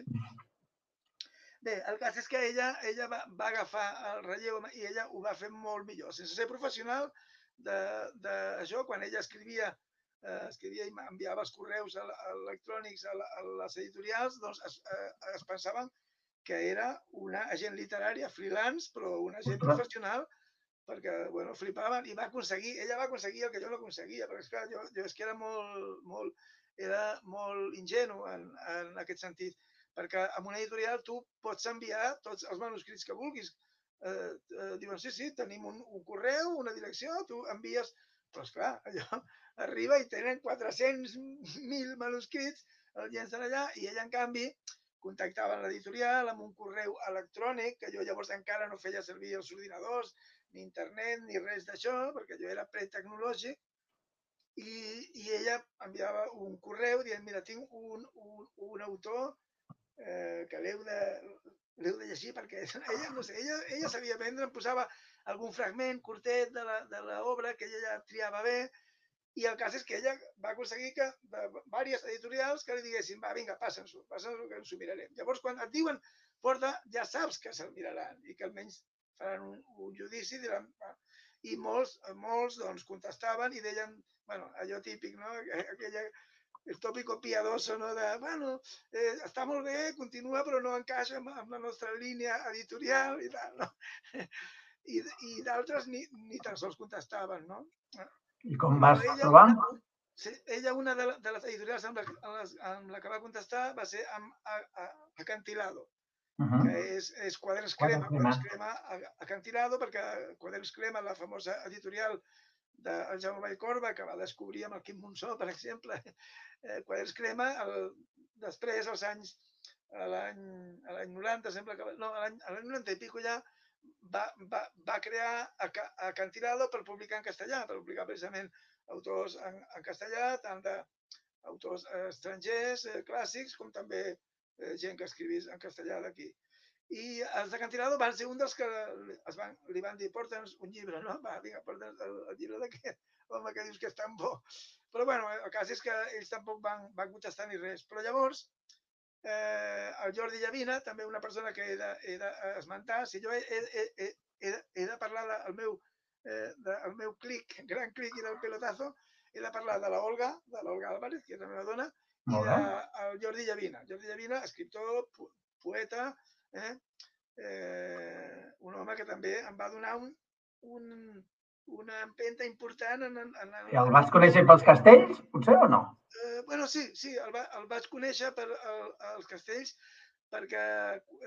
Bé, el cas és que ella, ella va, va agafar el relleu i ella ho va fer molt millor. Sense ser professional, d'això, quan ella escrivia, eh, escrivia i enviava els correus electrònics a, a les editorials, doncs es, eh, es pensaven que era una agent literària freelance, però una agent professional, perquè, bueno, flipaven i va aconseguir, ella va aconseguir el que jo no aconseguia, perquè, esclar, jo, jo és que era molt, molt, era molt ingenu en, en aquest sentit, perquè amb una editorial tu pots enviar tots els manuscrits que vulguis, eh, eh, diuen, sí, sí, tenim un, un correu, una direcció, tu envies... Però, esclar, allò arriba i tenen 400.000 manuscrits, el llencen allà, i ella, en canvi, contactava l'editorial amb un correu electrònic, que jo llavors encara no feia servir els ordinadors, ni internet, ni res d'això, perquè jo era pretecnològic, i, i ella enviava un correu dient, mira, tinc un, un, un autor eh, que l'heu de, l'heu de llegir perquè ella, no sé, ella, ella sabia vendre, em posava algun fragment curtet de l'obra que ella ja triava bé i el cas és que ella va aconseguir que de diverses editorials que li diguessin, va, vinga, passa'ns-ho, passa'ns-ho que ens ho mirarem. Llavors, quan et diuen porta, ja saps que se'l miraran i que almenys faran un, un judici, diran, va. i molts, molts doncs, contestaven i deien, bueno, allò típic, no? Aquella, el tòpico piadoso, no? de, bueno, eh, està molt bé, continua, però no encaixa amb, amb la nostra línia editorial i tal, no? I, i d'altres ni, ni tan sols contestaven, no? I com vas ella, trobar? Sí, ella, una de, de les editorials amb la, amb, les, amb la que va contestar va ser amb a, a, Acantilado, uh -huh. que és, és Quaderns Crema, Quaderns Crema Acantilado, perquè Quaderns Crema, la famosa editorial del Jaume Vallcorba, que va descobrir amb el Quim Monsó, per exemple, eh, Quaderns Crema, el, després, als anys, a l'any 90, sembla que, no, a l'any 90 i pico ja, va, va, va crear a, a Cantilado per publicar en castellà, per publicar precisament autors en, en castellà, tant d'autors estrangers, eh, clàssics, com també eh, gent que escrivís en castellà d'aquí. I els de Cantilado van ser un dels que es van, li van dir, porta'ns un llibre, no? Va, vinga, porta'ns el, el llibre d'aquest home que dius que és tan bo. Però bueno, el cas és que ells tampoc van, van contestar ni res. Però llavors, eh, el Jordi Llavina, també una persona que he d'esmentar, de, si jo he, he, he, he, he de parlar del meu, eh, del meu clic, gran clic i del pelotazo, he de parlar de la Olga, de l'Olga Álvarez, que és la meva dona, i del Jordi Llavina. Jordi Llavina, escriptor, poeta, eh? Eh, un home que també em va donar un, un, una empenta important en, en, en I el vas conèixer pels castells, potser, o no? Eh, bueno, sí, sí, el, va, el vaig conèixer per el, els castells perquè,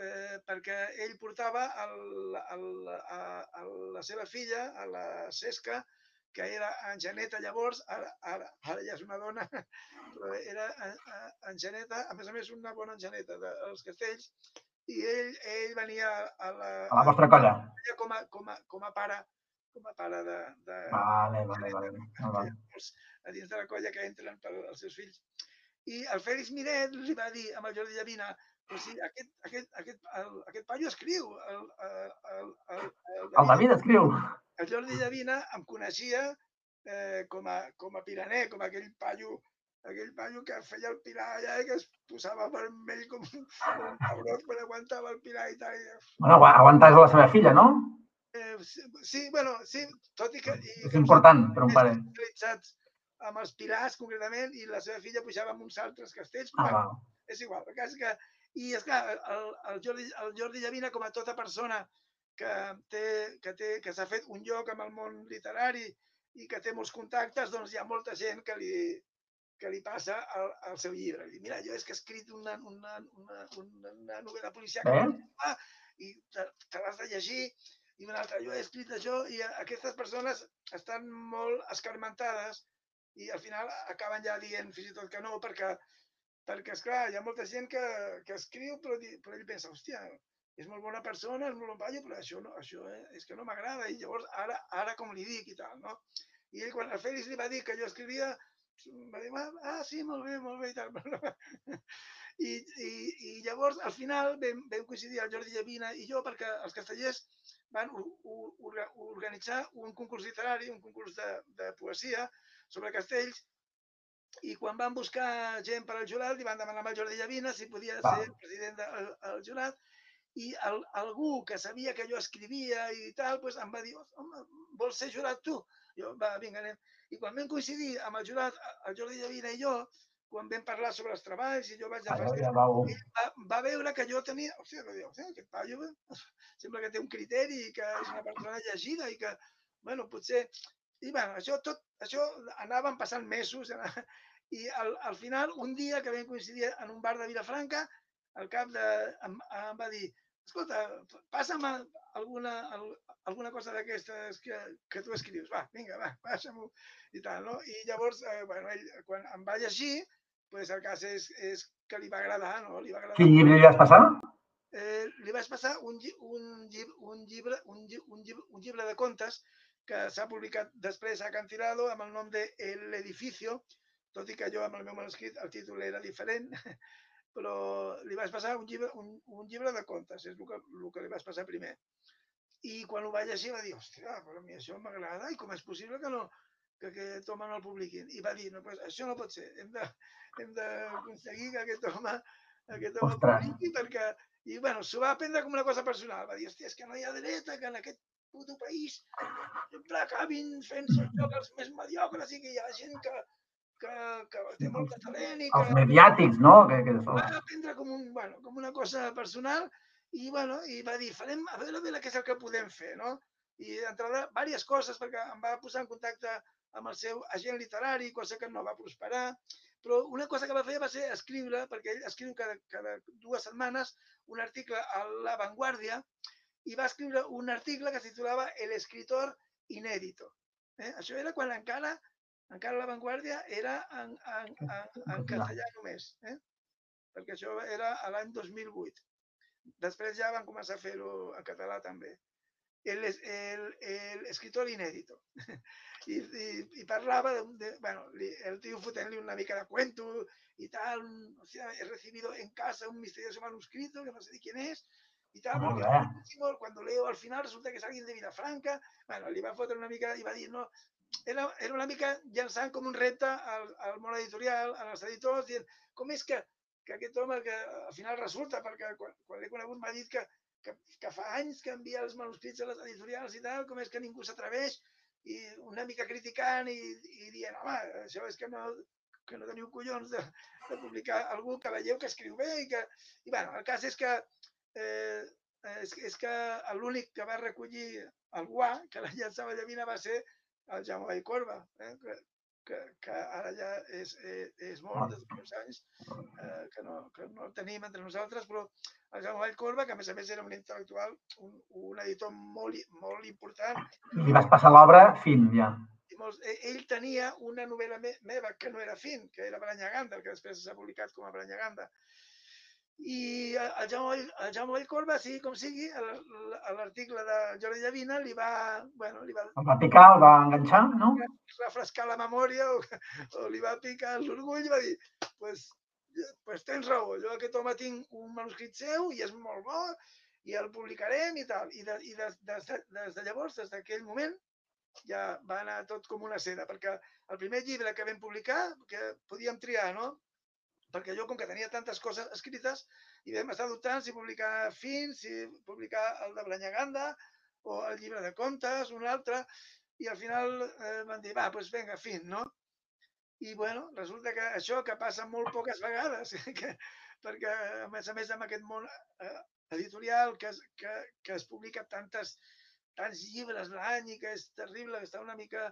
eh, perquè ell portava el, el, a, a la seva filla, a la Cesca, que era Anjaneta llavors, ara, ara, ara ja és una dona, però era Anjaneta, a més a més una bona Anjaneta dels castells, i ell, ell venia a la, a la vostra colla. Com a, com a, com a pare com a pare de... de vale, vale, vale. vale. A dins de la colla que entren per als seus fills. I el Fèlix Miret li va dir amb el Jordi Llavina però si aquest, aquest, aquest, el, aquest paio escriu. El, el, el, el, el, el David escriu. El Jordi Llavina em coneixia eh, com, a, com a piraner, com aquell paio aquell paio que feia el pilar allà i que es posava vermell com, com un cabró quan aguantava el pilar i tal. Bueno, aguantaves la seva filla, no? Eh, sí, sí, bueno, sí, tot i que... I, és important per un pare. Realitzats amb els pilars, concretament, i la seva filla pujava amb uns altres castells. Ah, bueno, és igual, el cas que... I, és clar, el, el, Jordi, el Jordi Llavina, com a tota persona que té que té que s'ha fet un lloc amb el món literari i que té molts contactes, doncs hi ha molta gent que li, que li passa al, al seu llibre. Diu, mira, jo és que he escrit una, una, una, una, una novel·la policial eh? ah, i te, te l'has de llegir i una altra, jo he escrit això i aquestes persones estan molt escarmentades i al final acaben ja dient fins i tot que no, perquè, perquè esclar, hi ha molta gent que, que escriu però, però ell pensa, hòstia, és molt bona persona, és molt bon paio, però això, no, això eh, és que no m'agrada i llavors ara, ara com li dic i tal, no? I ell quan el Fèlix li va dir que jo escrivia, va dir, ah, sí, molt bé, molt bé i tal. I, i, i llavors, al final, vam, vam coincidir el Jordi Llavina i jo perquè els castellers van organitzar un concurs literari, un concurs de, de poesia sobre castells i quan van buscar gent per al jurat li van demanar al Jordi Llavina si podia Va. ser president del el jurat i el, algú que sabia que jo escrivia i tal, pues em va dir, home, vols ser jurat tu? Jo, va, vinga, anem. I quan vam coincidir amb el jurat, el Jordi Llavina i jo, quan vam parlar sobre els treballs i jo vaig Ah, vau... ell va, va veure que jo tenia... Hòstia, va dir, hòstia, aquest paio eh, sembla que té un criteri i que és una persona llegida i que, bueno, potser... I bueno, això tot, això anaven passant mesos anava- i al, al final, un dia que vam coincidir en un bar de Vilafranca, al cap de... em, em va dir, escolta, passa'm alguna, al- alguna cosa d'aquestes que, que tu escrius. Va, vinga, va, passa-m'ho i tal, no? I llavors, eh, bueno, ell, quan em va llegir, pues el cas és, és que li va agradar, no? Li va agradar. Quin llibre li vas passar? Eh, li vaig passar un, un, lli- un, llibre, un, lli- un, llibre, un llibre de contes que s'ha publicat després a Cantilado amb el nom de El Edificio, tot i que jo amb el meu manuscrit el títol era diferent, però li vaig passar un llibre, un, un llibre de contes, és el que, el que li vaig passar primer. I quan ho va llegir va dir, hòstia, però a mi això m'agrada i com és possible que no, que aquest home no el publiquin. I va dir, no, pues, això no pot ser, hem de- hem d'aconseguir que aquest home, aquest home publiqui perquè... I bueno, s'ho va prendre com una cosa personal. Va dir, hòstia, és que no hi ha dreta, que en aquest puto país sempre acabin fent-se els jocs els més mediocres i que hi ha gent que, que, que té molt de talent i Els que mediàtics, no? Que, que va prendre com, un, bueno, com una cosa personal i, bueno, i va dir, farem, a veure, a veure què és el que podem fer, no? I d'entrada, diverses coses, perquè em va posar en contacte amb el seu agent literari, cosa que no va prosperar, però una cosa que va fer va ser escriure, perquè ell escriu cada, cada dues setmanes un article a La Vanguardia i va escriure un article que es titulava El escritor inédito. Eh? Això era quan encara, encara La Vanguardia era en, en, en, en castellà només. Eh? perquè això era a l'any 2008. Després ja van començar a fer-ho en català també. El, el, el escritor inédito. I, i, i parlava de, de bueno, el tío fotent-li una mica de cuento y tal, o sea, he recibido en casa un misterioso manuscrito que no sé de quién es y tal, Molt porque buenísimo, cuando leo al final resulta que es alguien de Vilafranca, bueno, li va fotre una mica i va dir, no, era, era una mica llançant com un repte al, al món editorial, als editors, dient, com és que, que aquest home que al final resulta, perquè quan, quan l'he conegut m'ha dit que, que, que fa anys que envia els manuscrits a les editorials i tal, com és que ningú s'atreveix i una mica criticant i, i dient, home, això és que no, que no teniu collons de, de publicar algú que veieu que escriu bé i que... I bueno, el cas és que eh, és, és que l'únic que va recollir el guà, que la llançava llavina, va ser el Jaume Vallcorba, eh? Que, que, ara ja és, és, és mort des d'uns anys, eh, que, no, que no el tenim entre nosaltres, però el Jaume Vallcorba, que a més a més era un intel·lectual, un, un editor molt, i- molt important, Li vas passar l'obra fin, ja. i molts, e- ell tenia una novel·la me meva que no era fin, que era Branyaganda, que després s'ha publicat com a Branyaganda. I el Jaume, Vall- el Jaume Vallcorba, sigui com sigui, a l'article de Jordi Llavina li va, bueno, li va El va picar, el va enganxar, no? refrescar la memòria o, o li va picar l'orgull i va dir, pues, pues tens raó, jo aquest home tinc un manuscrit seu i és molt bo i el publicarem i tal. I, de, i des, des, de, des de llavors, des d'aquell moment, ja va anar tot com una seda, perquè el primer llibre que vam publicar, que podíem triar, no? Perquè jo, com que tenia tantes coses escrites, i vam estar dubtant si publicar fins, si publicar el de Branyaganda o el llibre de contes, un altre, i al final eh, van dir, va, doncs vinga, fin, no? I bueno, resulta que això que passa molt poques vegades, que, perquè a més a més amb aquest món eh, editorial que es, que, que es publica tantes, tants llibres l'any i que és terrible, que està una mica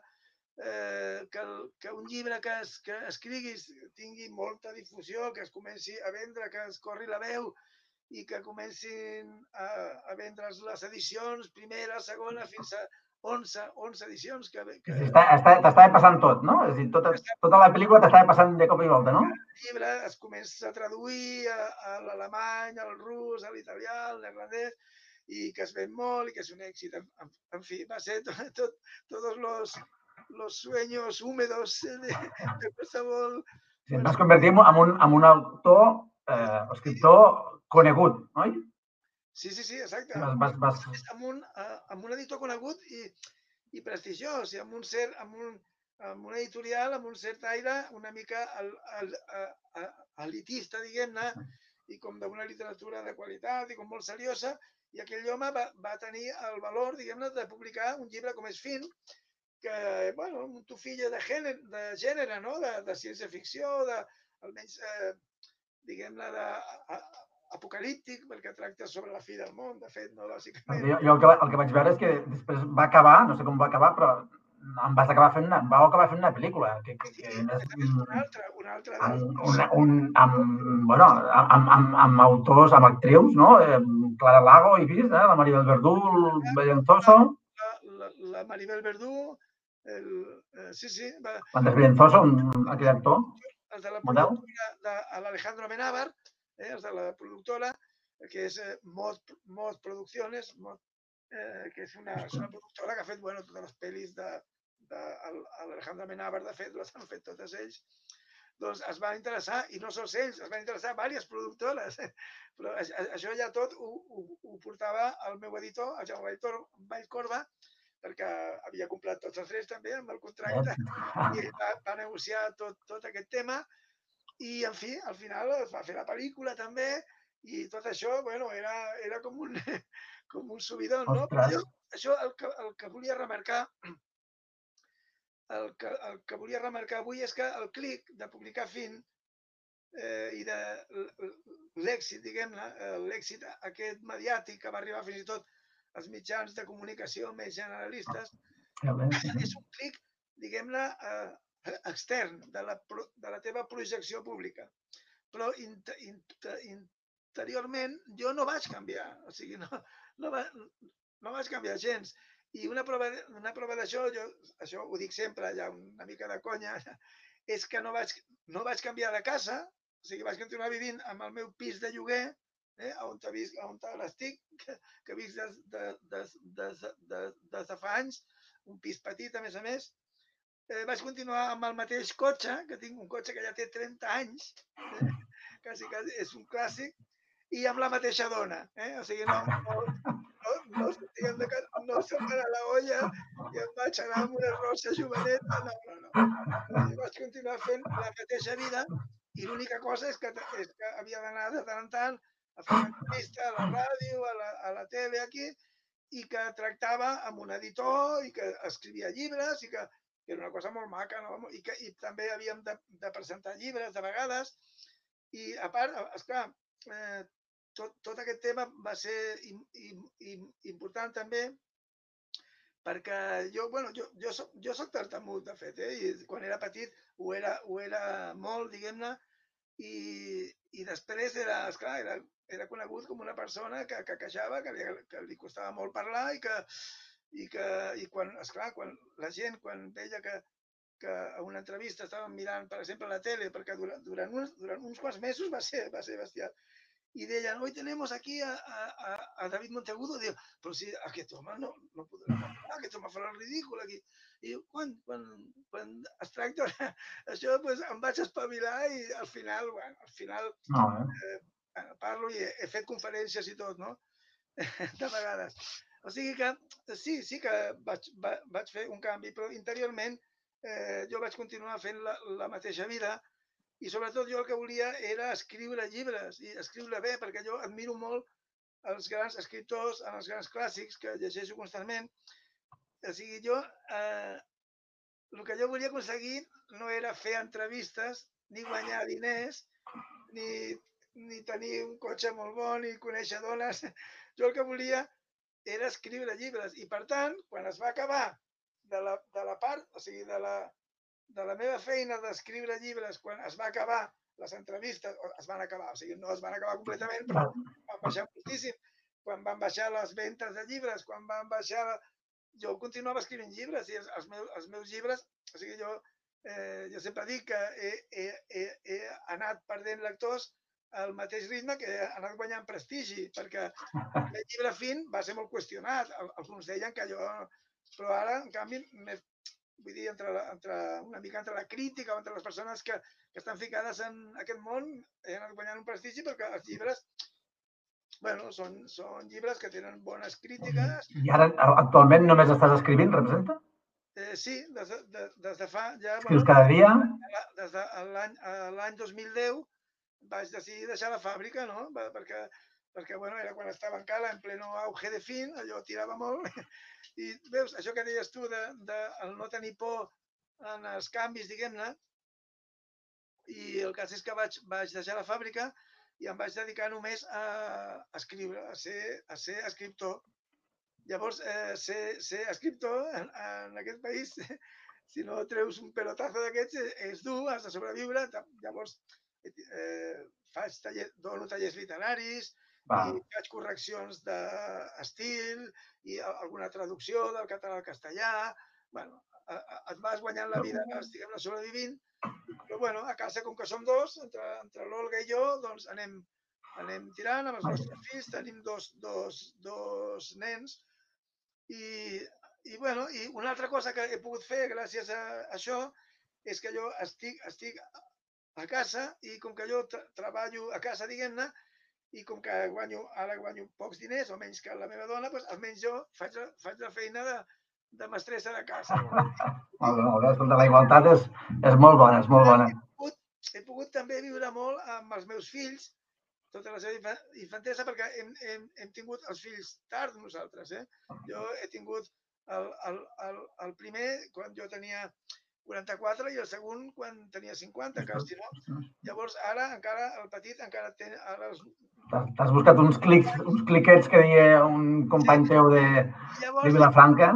eh, que, el, que un llibre que, es, que escriguis tingui molta difusió, que es comenci a vendre, que es corri la veu i que comencin a, a vendre's les edicions, primera, segona, fins a 11, 11 edicions que, que Està- està- T'estava passant tot, no? És a dir, tota, tota la pel·lícula t'estava passant de cop i volta, no? el llibre es comença a traduir a, a l'alemany, al rus, a l'italià, al neerlandès, i que es ven molt i que és un èxit. En, en, en fi, va ser tot, tot, tots los, los sueños húmedos de, de qualsevol... Sí, et vas convertir en un, en un, autor, eh, escriptor conegut, oi? Sí, sí, sí, exacte. Vas, vas, vas... amb un, eh, amb un editor conegut i, i prestigiós, i amb un cert, amb un, amb un editorial, amb un cert aire una mica al, al, a, a, elitista, diguem-ne, i com d'una literatura de qualitat i com molt seriosa, i aquell home va, va tenir el valor, diguem-ne, de publicar un llibre com és Fin, que bueno, un tufillo de gènere, de gènere no? de, de ciència-ficció, de, almenys, eh, diguem-ne, apocalíptic, perquè tracta sobre la fi del món, de fet, no, bàsicament. Jo, jo el, que, el que vaig veure és que després va acabar, no sé com va acabar, però em vas acabar fent una, vau acabar fent una pel·lícula. Que, que, que Sí, és una altra, una altra. amb, un, un, amb, bueno, amb, amb, amb autors, amb actrius, no? Eh, Clara Lago i vist, eh? la Maribel Verdú, el Bellenzoso, la, la, la Maribel Verdú, el, eh, sí, sí, va, l'Andrés Bellenzoso, un, aquell actor. els de la productora de l'Alejandro Menábar, eh, els de la productora, que és eh, Mod, Mod Producciones, Mod, eh, que és una, és una productora que ha fet bueno, totes les pel·lis de, de el- l'Alejandro Menábar, de fet, les han fet totes ells. Doncs es van interessar, i no sols ells, es van interessar diverses productores. Però això ja tot ho, ho, ho portava el meu editor, el Jaume Editor Vallcorba, perquè havia comprat tots els drets també amb el contracte i va, va negociar tot, tot aquest tema i, en fi, al final es va fer la pel·lícula també i tot això, bueno, era, era com un, com un subidon, no? Però jo, això el que, el que volia remarcar el que, el que volia remarcar avui és que el clic de publicar fin eh, i de l'èxit, diguem-ne, eh, l'èxit aquest mediàtic que va arribar fins i tot als mitjans de comunicació més generalistes, és un clic, diguem-ne, eh, extern de la, de la teva projecció pública. Però inte, inte, interiorment jo no vaig canviar, o sigui, no, no, va, no vaig canviar gens. I una prova, una prova d'això, jo això ho dic sempre, ja una mica de conya, és que no vaig, no vaig canviar de casa, o sigui, vaig continuar vivint amb el meu pis de lloguer, eh, on, visc, on l'estic, que, que visc des, de, des, des, des, des de fa anys, un pis petit, a més a més. Eh, vaig continuar amb el mateix cotxe, que tinc un cotxe que ja té 30 anys, eh? quasi, quasi, és un clàssic, i amb la mateixa dona. Eh? O sigui, no, no, no, no, diguem no va anar la olla i em vaig anar amb una rossa joveneta. No, no, no. I vaig continuar fent la mateixa vida i l'única cosa és que, és que havia d'anar de tant en tant a fer una entrevista a la ràdio, a la, a la tele aquí, i que tractava amb un editor i que escrivia llibres i que, que era una cosa molt maca, no? I, que, i també havíem de, de presentar llibres de vegades. I a part, esclar, eh, tot, tot aquest tema va ser im, im, im, important també perquè jo, bueno, jo, jo, soc, jo soc tartamut, de fet, eh? i quan era petit ho era, ho era molt, diguem-ne, i, i després era, esclar, era, era conegut com una persona que, que queixava, que li, que li costava molt parlar i que, i que i quan, esclar, quan la gent, quan veia que, que a una entrevista estàvem mirant, per exemple, la tele, perquè durant, durant, uns, durant uns quants mesos va ser, va ser bestial, y deien, hoy tenemos aquí a, a, a David Monteagudo, diu, però si aquest home no, no podrà parlar, aquest home farà el ridícul aquí. I quan, quan, quan es tracta això, pues, em vaig espavilar i al final, bueno, al final No, eh? eh, parlo i he, fet conferències i tot, no? De vegades. O sigui que sí, sí que vaig, va, vaig fer un canvi, però interiorment eh, jo vaig continuar fent la, la mateixa vida i sobretot jo el que volia era escriure llibres i escriure bé, perquè jo admiro molt els grans escriptors, els grans clàssics que llegeixo constantment. O sigui, jo, eh, el que jo volia aconseguir no era fer entrevistes, ni guanyar diners, ni, ni tenir un cotxe molt bo, ni conèixer dones. Jo el que volia era escriure llibres. I per tant, quan es va acabar de la, de la part, o sigui, de la, de la meva feina d'escriure llibres, quan es va acabar les entrevistes, o es van acabar, o sigui, no es van acabar completament, però van baixar moltíssim. Quan van baixar les ventes de llibres, quan van baixar... Jo continuava escrivint llibres i els, els, meus, els meus llibres, o sigui, jo, eh, jo sempre dic que he, he, he, he anat perdent lectors al mateix ritme que he anat guanyant prestigi, perquè el llibre fin va ser molt qüestionat. Al- Alguns deien que jo... Però ara, en canvi, vull dir, entre, la, entre una mica entre la crítica o entre les persones que, que estan ficades en aquest món, he anat guanyant un prestigi perquè els llibres, bueno, són, són llibres que tenen bones crítiques. I ara, actualment, només estàs escrivint, representa? Eh, sí, des de, de, des de fa ja... Escrius cada dia? des de l'any 2010 vaig decidir deixar la fàbrica, no? Perquè perquè bueno, era quan estava encara en pleno auge de fin, allò tirava molt. I veus, això que deies tu de, de el no tenir por en els canvis, diguem-ne, i el cas és que vaig, vaig deixar la fàbrica i em vaig dedicar només a, escriure, a ser, a ser escriptor. Llavors, eh, ser, ser escriptor en, en aquest país, si no treus un pelotazo d'aquests, és, és dur, has de sobreviure. Llavors, eh, faig taller, dono tallers literaris, Va. i faig correccions d'estil i alguna traducció del català al castellà. bueno, et vas guanyant la vida, diguem-ne, sobrevivint, però bueno, a casa, com que som dos, entre, entre l'Olga i jo, doncs anem, anem tirant amb els nostres fills, tenim dos, dos, dos nens, i, i, bueno, i una altra cosa que he pogut fer gràcies a això és que jo estic, estic a casa i com que jo treballo a casa, diguem-ne, i com que guanyo, ara guanyo pocs diners, o menys que la meva dona, doncs almenys jo faig, faig la feina de, de mestressa de casa. molt bé, molt bé. La igualtat és, és molt bona, és molt bona. He pogut, he pogut també viure molt amb els meus fills, tota la seva infantesa, perquè hem, hem, hem tingut els fills tard nosaltres. Eh? Jo he tingut el, el, el, el primer quan jo tenia 44 i el segon quan tenia 50, que si no. Llavors, ara encara, el petit encara té... Ara els... T'has buscat uns clics, uns cliquets que deia un company sí. teu de, Llavors, de Vilafranca?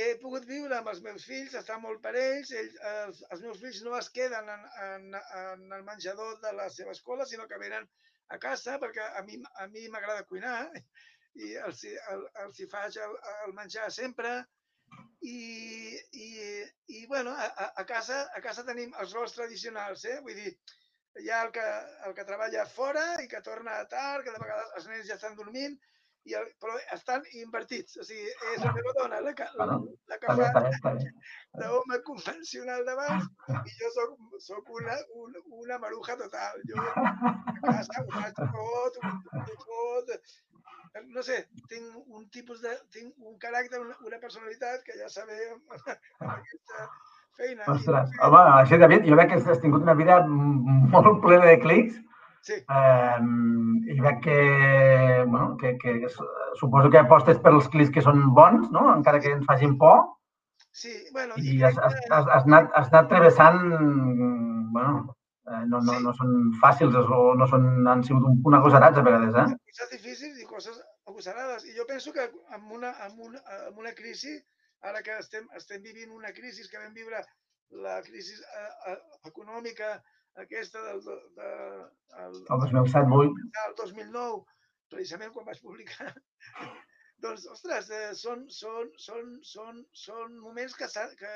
he pogut viure amb els meus fills, estar molt per ells, ells els, els meus fills no es queden en, en, en el menjador de la seva escola, sinó que venen a casa perquè a mi a mi m'agrada cuinar i els, el, els hi faig el, el menjar sempre i, i, i bueno, a, a, casa, a casa tenim els rols tradicionals, eh? vull dir, hi ha el que, el que treballa fora i que torna tard, que de vegades els nens ja estan dormint i el, però estan invertits. O sigui, és la meva dona la que, la, la que fa d'home convencional d'abans i jo soc, soc una, una, una maruja total. Jo a casa ho faig tot, tot, no sé, tinc un tipus de, tinc un caràcter, una, una personalitat que ja sabem amb aquesta feina. Ostres, home, així David, jo veig que has tingut una vida molt plena de clics Sí. Um, I veig que, bueno, que, que suposo que apostes pels clics que són bons, no? encara que ens facin por. Sí, bueno... I, i has, has, has, has, anat, has anat travessant... Bueno, eh, no, no, sí. no són fàcils o no són, han sigut un, un agosarats a vegades, eh? Coses difícils i coses agosarades. I jo penso que amb una, amb una, amb una crisi, ara que estem, estem vivint una crisi que vam viure la crisi eh, eh, econòmica aquesta del, de, de, el, el 2007-8. El 2009, precisament quan vaig publicar. doncs, ostres, eh, són, són, són, són, són moments que s'han que,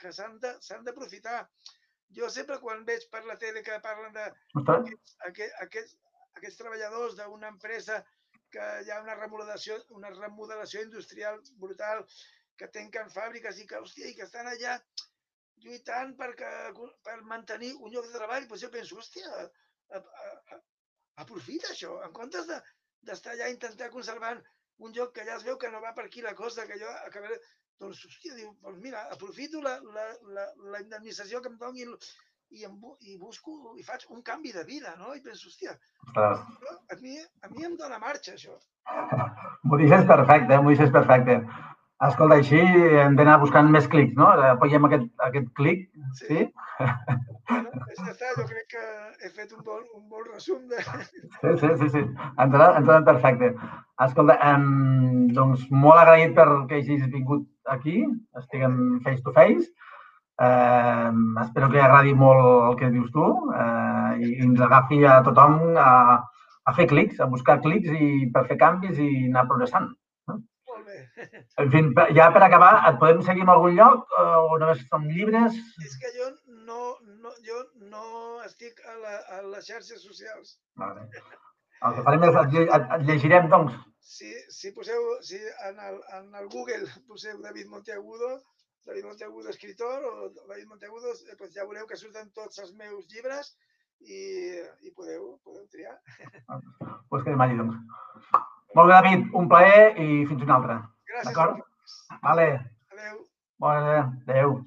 que d'aprofitar. Jo sempre quan veig per la tele que parlen de aquests, aquests, aquests, aquests treballadors d'una empresa que hi ha una remodelació, una remodelació industrial brutal, que tanquen fàbriques i que, hòstia, i que estan allà lluitant perquè, per mantenir un lloc de treball, doncs jo penso, hòstia, a, a, a, aprofita això, en comptes d'estar de, allà intentant conservar un lloc que ja es veu que no va per aquí la cosa, que jo acabaré... Doncs, hòstia, diu, doncs mira, aprofito la, la, la, la indemnització que em doni i, em, i busco i faig un canvi de vida, no? I penso, hòstia, a mi, a mi em dóna marxa, això. M'ho dices perfecte, m'ho dices perfecte. Escolta, així hem d'anar buscant més clics, no? Apoyem aquest, aquest clic, sí? sí? Bueno, ja està, jo crec que he fet un bon, un bon resum de... Sí, sí, sí, sí. Ens ha, ens ha perfecte. Escolta, um, doncs molt agraït per que hagis vingut aquí, estiguem face to face. Uh, espero que agradi molt el que dius tu uh, i ens agafi a tothom a, a fer clics, a buscar clics i per fer canvis i anar progressant. En fi, ja per acabar, et podem seguir en algun lloc o només som llibres? És que jo no, no, jo no estic a, la, a les xarxes socials. Vale. El que farem és et, et, et llegirem, doncs. Si, si poseu, si en el, en el Google poseu David Monteagudo, David Monteagudo escritor o David Monteagudo, pues ja veureu que surten tots els meus llibres i, i podeu, podeu triar. Doncs pues quedem allà, doncs. Molt bé, David, un plaer i fins una altra. Gràcies. D'acord? Vale. Adéu. Molt bé, adéu.